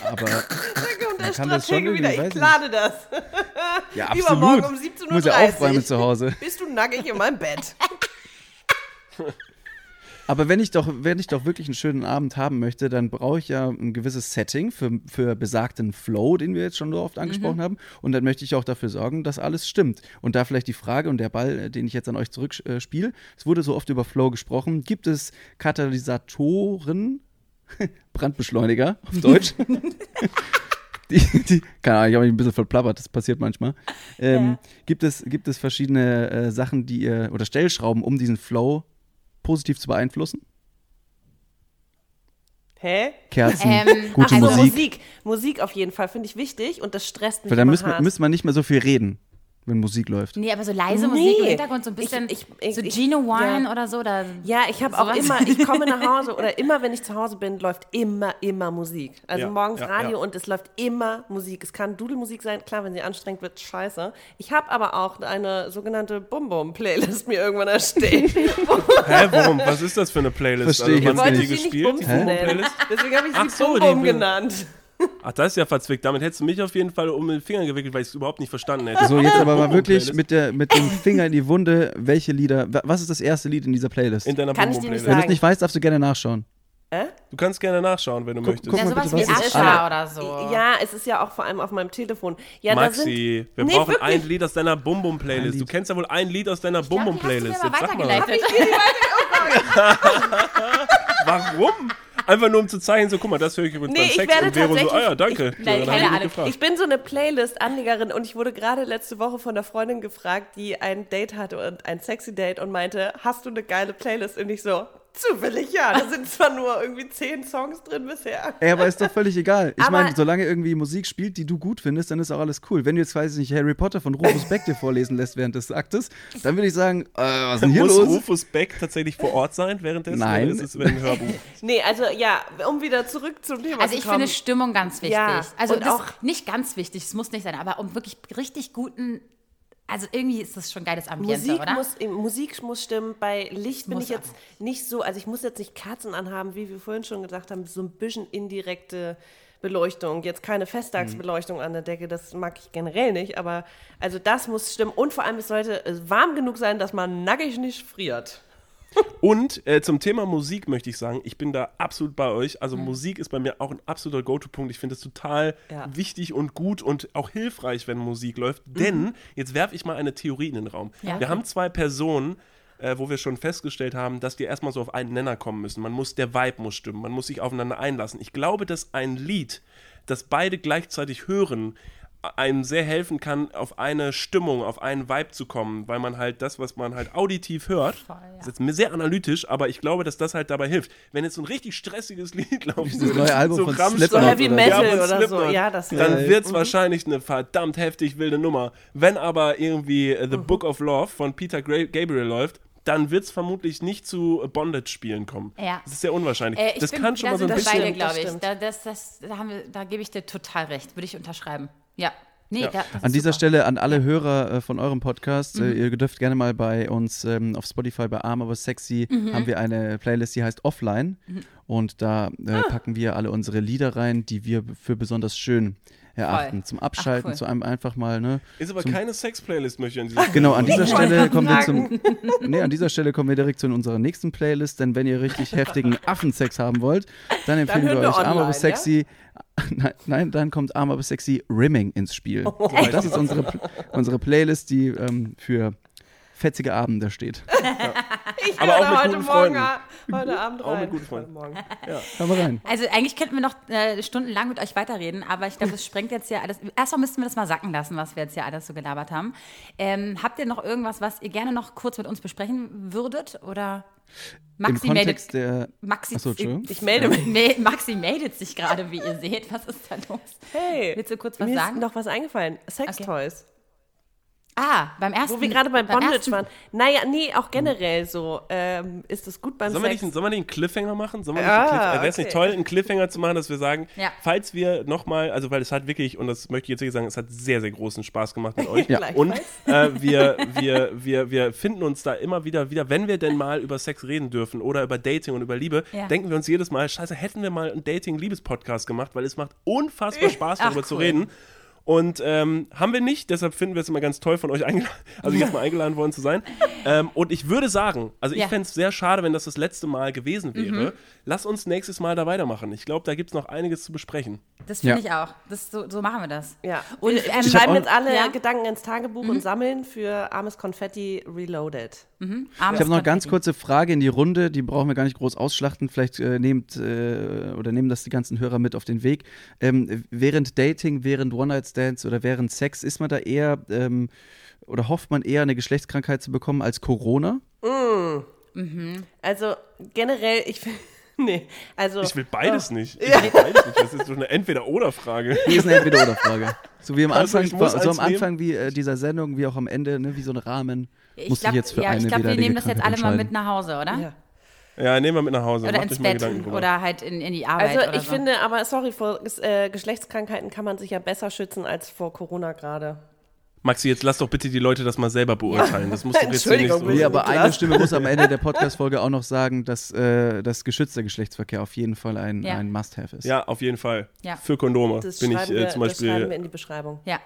Aber Man kann das schon wieder, ich plane das. ja, Übermorgen absolut. um 17.30 Muss ja Uhr. aufräumen zu Hause. Bist du nackig in meinem Bett? Aber wenn ich doch, wenn ich doch wirklich einen schönen Abend haben möchte, dann brauche ich ja ein gewisses Setting für, für besagten Flow, den wir jetzt schon so oft angesprochen haben. Und dann möchte ich auch dafür sorgen, dass alles stimmt. Und da vielleicht die Frage und der Ball, äh, den ich jetzt an euch zurückspiele, äh, spiele. es wurde so oft über Flow gesprochen. Gibt es Katalysatoren, Brandbeschleuniger auf Deutsch? die, die, keine Ahnung, ich habe mich ein bisschen verplappert, das passiert manchmal. Ähm, gibt, es, gibt es verschiedene äh, Sachen, die ihr, oder Stellschrauben, um diesen Flow positiv zu beeinflussen? Hä? Kerzen, Ähm, gute also Musik. Musik. Musik auf jeden Fall finde ich wichtig und das stresst mich Weil dann müssen hart. müssen wir nicht mehr so viel reden, wenn Musik läuft. Nee, aber so leise Nee. Musik im Hintergrund, so ein bisschen Ich- ich- so ich- Gino Wine ja. oder so. Oder Ja, ich habe auch immer, ich komme nach Hause oder immer, wenn ich zu Hause bin, läuft immer, immer Musik. Also Ja, morgens ja, Radio ja. und es läuft immer Musik. Es kann Dudelmusik sein, klar, wenn sie anstrengend wird, scheiße. Ich habe aber auch eine sogenannte Bum-Bum-Playlist mir irgendwann erstellt. Hä, warum? Was ist das für eine Playlist? Verstehe ich wann jetzt nicht. die sie nicht gespielt? Die Bumsen nennen. Bumbo-Playlist? Deswegen habe ich sie so, Bum-Bum Bum- genannt. Ach, das ist ja verzwickt. Damit hättest du mich auf jeden Fall um den Finger gewickelt, weil ich es überhaupt nicht verstanden hätte. So, jetzt aber mal wirklich mit, der, mit dem Finger in die Wunde, welche Lieder, wa- was ist das erste Lied in dieser Playlist? In deiner Kann ich dir nicht wenn du es nicht weißt, darfst du gerne nachschauen. Du kannst gerne nachschauen, wenn du möchtest. guck ja, sowas bitte, wie Ascha oder so. Ja, es ist ja auch vor allem auf meinem Telefon. Ja, da Maxi, wir Nee, brauchen wirklich. ein Lied aus deiner Ein Bum-Bum-Playlist. Lied. Du kennst ja wohl ein Lied aus deiner mir Bum-Bum-Playlist. mal Jetzt sag mal. weitergeleitet. Warum? Einfach nur um zu zeigen, so guck mal, das höre ich übrigens Nee, beim ich Sex und Vero so, ah ja, danke. Nein, dann hab keine ich Ahnung. Ich bin so eine Playlist-Anlegerin und ich wurde gerade letzte Woche von der Freundin gefragt, die ein Date hatte und ein sexy Date und meinte, hast du eine geile Playlist? Und ich so, zufällig ja. Da sind zwar nur irgendwie zehn Songs drin bisher. Ey, aber ist doch völlig egal. Ich meine, solange irgendwie Musik spielt, die du gut findest, dann ist auch alles cool. Wenn du jetzt, weiß ich nicht, Harry Potter von Rufus Beck dir vorlesen lässt während des Aktes, dann würde ich sagen, äh, was ist denn hier Muss los? Rufus Beck tatsächlich vor Ort sein währenddessen? Nein. Oder ist es ein Hörbuch? Nee, also ja, um wieder zurück zum Thema Also ich kommen. finde Stimmung ganz wichtig. Ja, also und das auch- nicht ganz wichtig, es muss nicht sein, aber um wirklich richtig guten, also irgendwie ist das schon geiles Ambiente, Musik oder? muss, Musik muss stimmen. Bei Licht bin Muss ich jetzt nicht so, also ich muss jetzt nicht Kerzen anhaben, wie wir vorhin schon gesagt haben, so ein bisschen indirekte Beleuchtung. Jetzt keine Festtagsbeleuchtung an der Decke, das mag ich generell nicht, aber also das muss stimmen. Und vor allem, es sollte warm genug sein, dass man nackig nicht friert. Und äh, zum Thema Musik möchte ich sagen, ich bin da absolut bei euch. Also Mhm. Musik ist bei mir auch ein absoluter Go-To-Punkt. Ich finde es total Ja. wichtig und gut und auch hilfreich, wenn Musik läuft. Denn, jetzt werfe ich mal eine Theorie in den Raum. Mhm. Ja. Wir haben zwei Personen, äh, wo wir schon festgestellt haben, dass die erstmal so auf einen Nenner kommen müssen. Man muss, der Vibe muss stimmen, man muss sich aufeinander einlassen. Ich glaube, dass ein Lied, das beide gleichzeitig hören, einem sehr helfen kann, auf eine Stimmung, auf einen Vibe zu kommen, weil man halt das, was man halt auditiv hört, Voll, ja. das ist jetzt sehr analytisch, aber ich glaube, dass das halt dabei hilft. Wenn jetzt so ein richtig stressiges Lied läuft, Das neue Album von Rammstein- So Heavy Metal von oder so. Ja, das dann Ja. wird es wahrscheinlich eine verdammt heftig wilde Nummer. Wenn aber irgendwie äh, The Mhm. Book of Love von Peter Gabriel läuft, dann wird es vermutlich nicht zu Bondage-Spielen kommen. Ja. Das ist sehr unwahrscheinlich. Äh, ich das bin, kann schon mal so ein bisschen. beide, ich. Da, das, das, da, haben wir, da gebe ich dir total recht. Würde ich unterschreiben. Ja. Nee, Ja. da, das An dieser super. Stelle an alle Hörer äh, von eurem Podcast, Mhm. äh, ihr dürft gerne mal bei uns ähm, auf Spotify bei Arm aber sexy Mhm. haben wir eine Playlist, die heißt Offline und da äh, Ah. packen wir alle unsere Lieder rein, die wir für besonders schön erachten. Zum Abschalten, cool. zu einem einfach mal, ne? Ist aber keine Sex-Playlist, möchte ich an dieser Genau, an dieser Stelle kommen wir zum nee, an dieser Stelle kommen wir direkt zu unserer nächsten Playlist, denn wenn ihr richtig heftigen Affensex haben wollt, dann empfehlen hören wir wir euch Arm aber online, sexy. Nein, nein, dann kommt Arm aber sexy Rimming ins Spiel. Oh. Und das ist unsere, unsere Playlist, die ähm, für fetzige Abende steht. Ich Aber auch höre mit heute guten Morgen, Freunden. heute Abend Auch mit rein. guten Freunden. Hör mal rein. Also eigentlich könnten wir noch äh, stundenlang mit euch weiterreden, aber ich glaube, es sprengt jetzt ja alles. Erstmal müssten wir das mal sacken lassen, was wir jetzt hier alles so gelabert haben. Ähm, habt ihr noch irgendwas, was ihr gerne noch kurz mit uns besprechen würdet? Oder Im Maxi Kontext meldet, der. Maxi, Achso. Ich melde mich. Maxi meldet sich gerade, wie ihr seht. Was ist da los? Hey, Willst du kurz was mir sagen? ist noch was eingefallen. Sextoys. Ah, beim ersten. Wo wir gerade bei Bondage ersten- waren. Naja, nee, auch generell so. Ähm, ist es gut beim Sollen wir, Sex? nicht, sollen wir nicht einen Cliffhanger machen? Sollen wir Ah, nicht einen Cliff- Wäre es nicht okay. toll, einen Cliffhanger zu machen, dass wir sagen, Ja. falls wir nochmal, also weil es hat wirklich, und das möchte ich jetzt wirklich sagen, es hat sehr, sehr großen Spaß gemacht mit euch. Ja. Und äh, wir, wir, wir, wir finden uns da immer wieder wieder, wenn wir denn mal über Sex reden dürfen oder über Dating und über Liebe, Ja. denken wir uns jedes Mal, scheiße, hätten wir mal einen Dating-Liebes-Podcast gemacht, weil es macht unfassbar Spaß, Ach, darüber zu cool. reden. Und ähm, haben wir nicht, deshalb finden wir es immer ganz toll, von euch eingeladen, also jetzt mal eingeladen worden zu sein. Ähm, und ich würde sagen, also ich Ja. fände es sehr schade, wenn das das letzte Mal gewesen Mhm. wäre. Lass uns nächstes Mal da weitermachen. Ich glaube, da gibt es noch einiges zu besprechen. Das finde Ja. ich auch. Das, so, so machen wir das. Ja. Und, ähm, wir Ich schreiben jetzt alle Ja. Gedanken ins Tagebuch und sammeln für armes Konfetti Reloaded. Armes Ich habe noch eine ganz kurze Frage in die Runde, die brauchen wir gar nicht groß ausschlachten. Vielleicht äh, nehmt äh, oder nehmen das die ganzen Hörer mit auf den Weg. Ähm, während Dating, während One-Night-Stands oder während Sex, ist man da eher ähm, oder hofft man eher eine Geschlechtskrankheit zu bekommen als Corona? Also generell, ich finde. Nee, also. Ich will beides nicht. Ich will beides nicht. Das ist so eine Entweder-Oder-Frage. Hier ist eine Entweder-Oder-Frage. So wie am Also, Anfang, ich muss so am Anfang wie äh, dieser Sendung, wie auch am Ende, ne, wie so ein Rahmen. Ich glaube, jetzt für ja, eine ich glaub, wir nehmen das jetzt alle mal mit nach Hause, oder? Ja. Ja, nehmen wir mit nach Hause. Oder Macht ins Bett oder halt in, in die Arbeit Also oder ich so. finde, aber sorry, vor äh, Geschlechtskrankheiten kann man sich ja besser schützen als vor Corona gerade. Maxi, jetzt lass doch bitte die Leute das mal selber beurteilen. Das muss doch jetzt nicht Entschuldigung, so. bitte. Nee, aber eine Stimme muss am Ende der Podcast-Folge auch noch sagen, dass äh, das geschützter Geschlechtsverkehr auf jeden Fall ein, Ja. ein Must-Have ist. Ja, auf jeden Fall. Ja. Für Kondome Das, bin ich äh, zum das schreiben wir Beispiel. in die Beschreibung. Ja.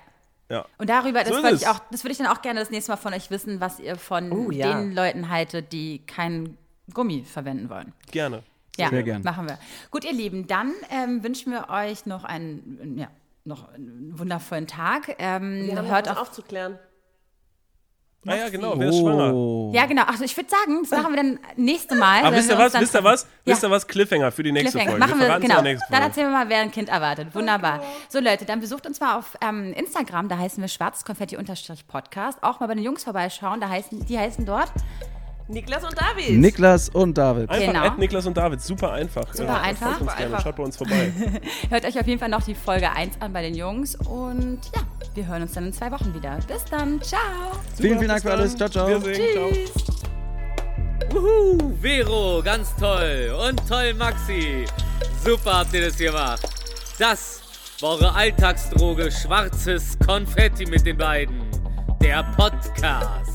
Ja. Und darüber, das So es. ich auch, das würde ich dann auch gerne das nächste Mal von euch wissen, was ihr von Oh, ja. den Leuten haltet, die keinen Gummi verwenden wollen. Gerne. Ja, Sehr gern. machen wir. Gut, ihr Lieben, dann ähm, wünschen wir euch noch einen, ja, noch einen wundervollen Tag. Ähm, Wir haben hört auf, aufzuklären. Ah ja, genau, wer ist schwanger? Oh. Ja, genau. Also ich würde sagen, das machen wir dann nächste Mal. Aber wenn wisst wir ihr was? Wisst ihr was? Ja. Wisst ihr was? Cliffhanger für die nächste Cliffhanger. Folge. Machen wir, es genau. Dann erzählen wir mal, wer ein Kind erwartet. Wunderbar. So Leute, dann besucht uns mal auf ähm, Instagram, da heißen wir schwarzkonfetti-podcast. Auch mal bei den Jungs vorbeischauen, da heißen, die heißen dort. Niklas und David. Niklas und David. Einfach Genau. Niklas und David, super einfach. Super Ja, einfach. Super gerne, einfach. schaut bei uns vorbei. Hört euch auf jeden Fall noch die Folge 1 an bei den Jungs. Und ja, wir hören uns dann in zwei Wochen wieder. Bis dann. Ciao. Vielen, vielen Dank für alles. Ciao, ciao. Ciao. Tschüss. Wuhu, Vero, ganz toll. Und toll, Maxi. Super habt ihr das gemacht. Das war eure Alltagsdroge schwarzes Konfetti mit den beiden. Der Podcast.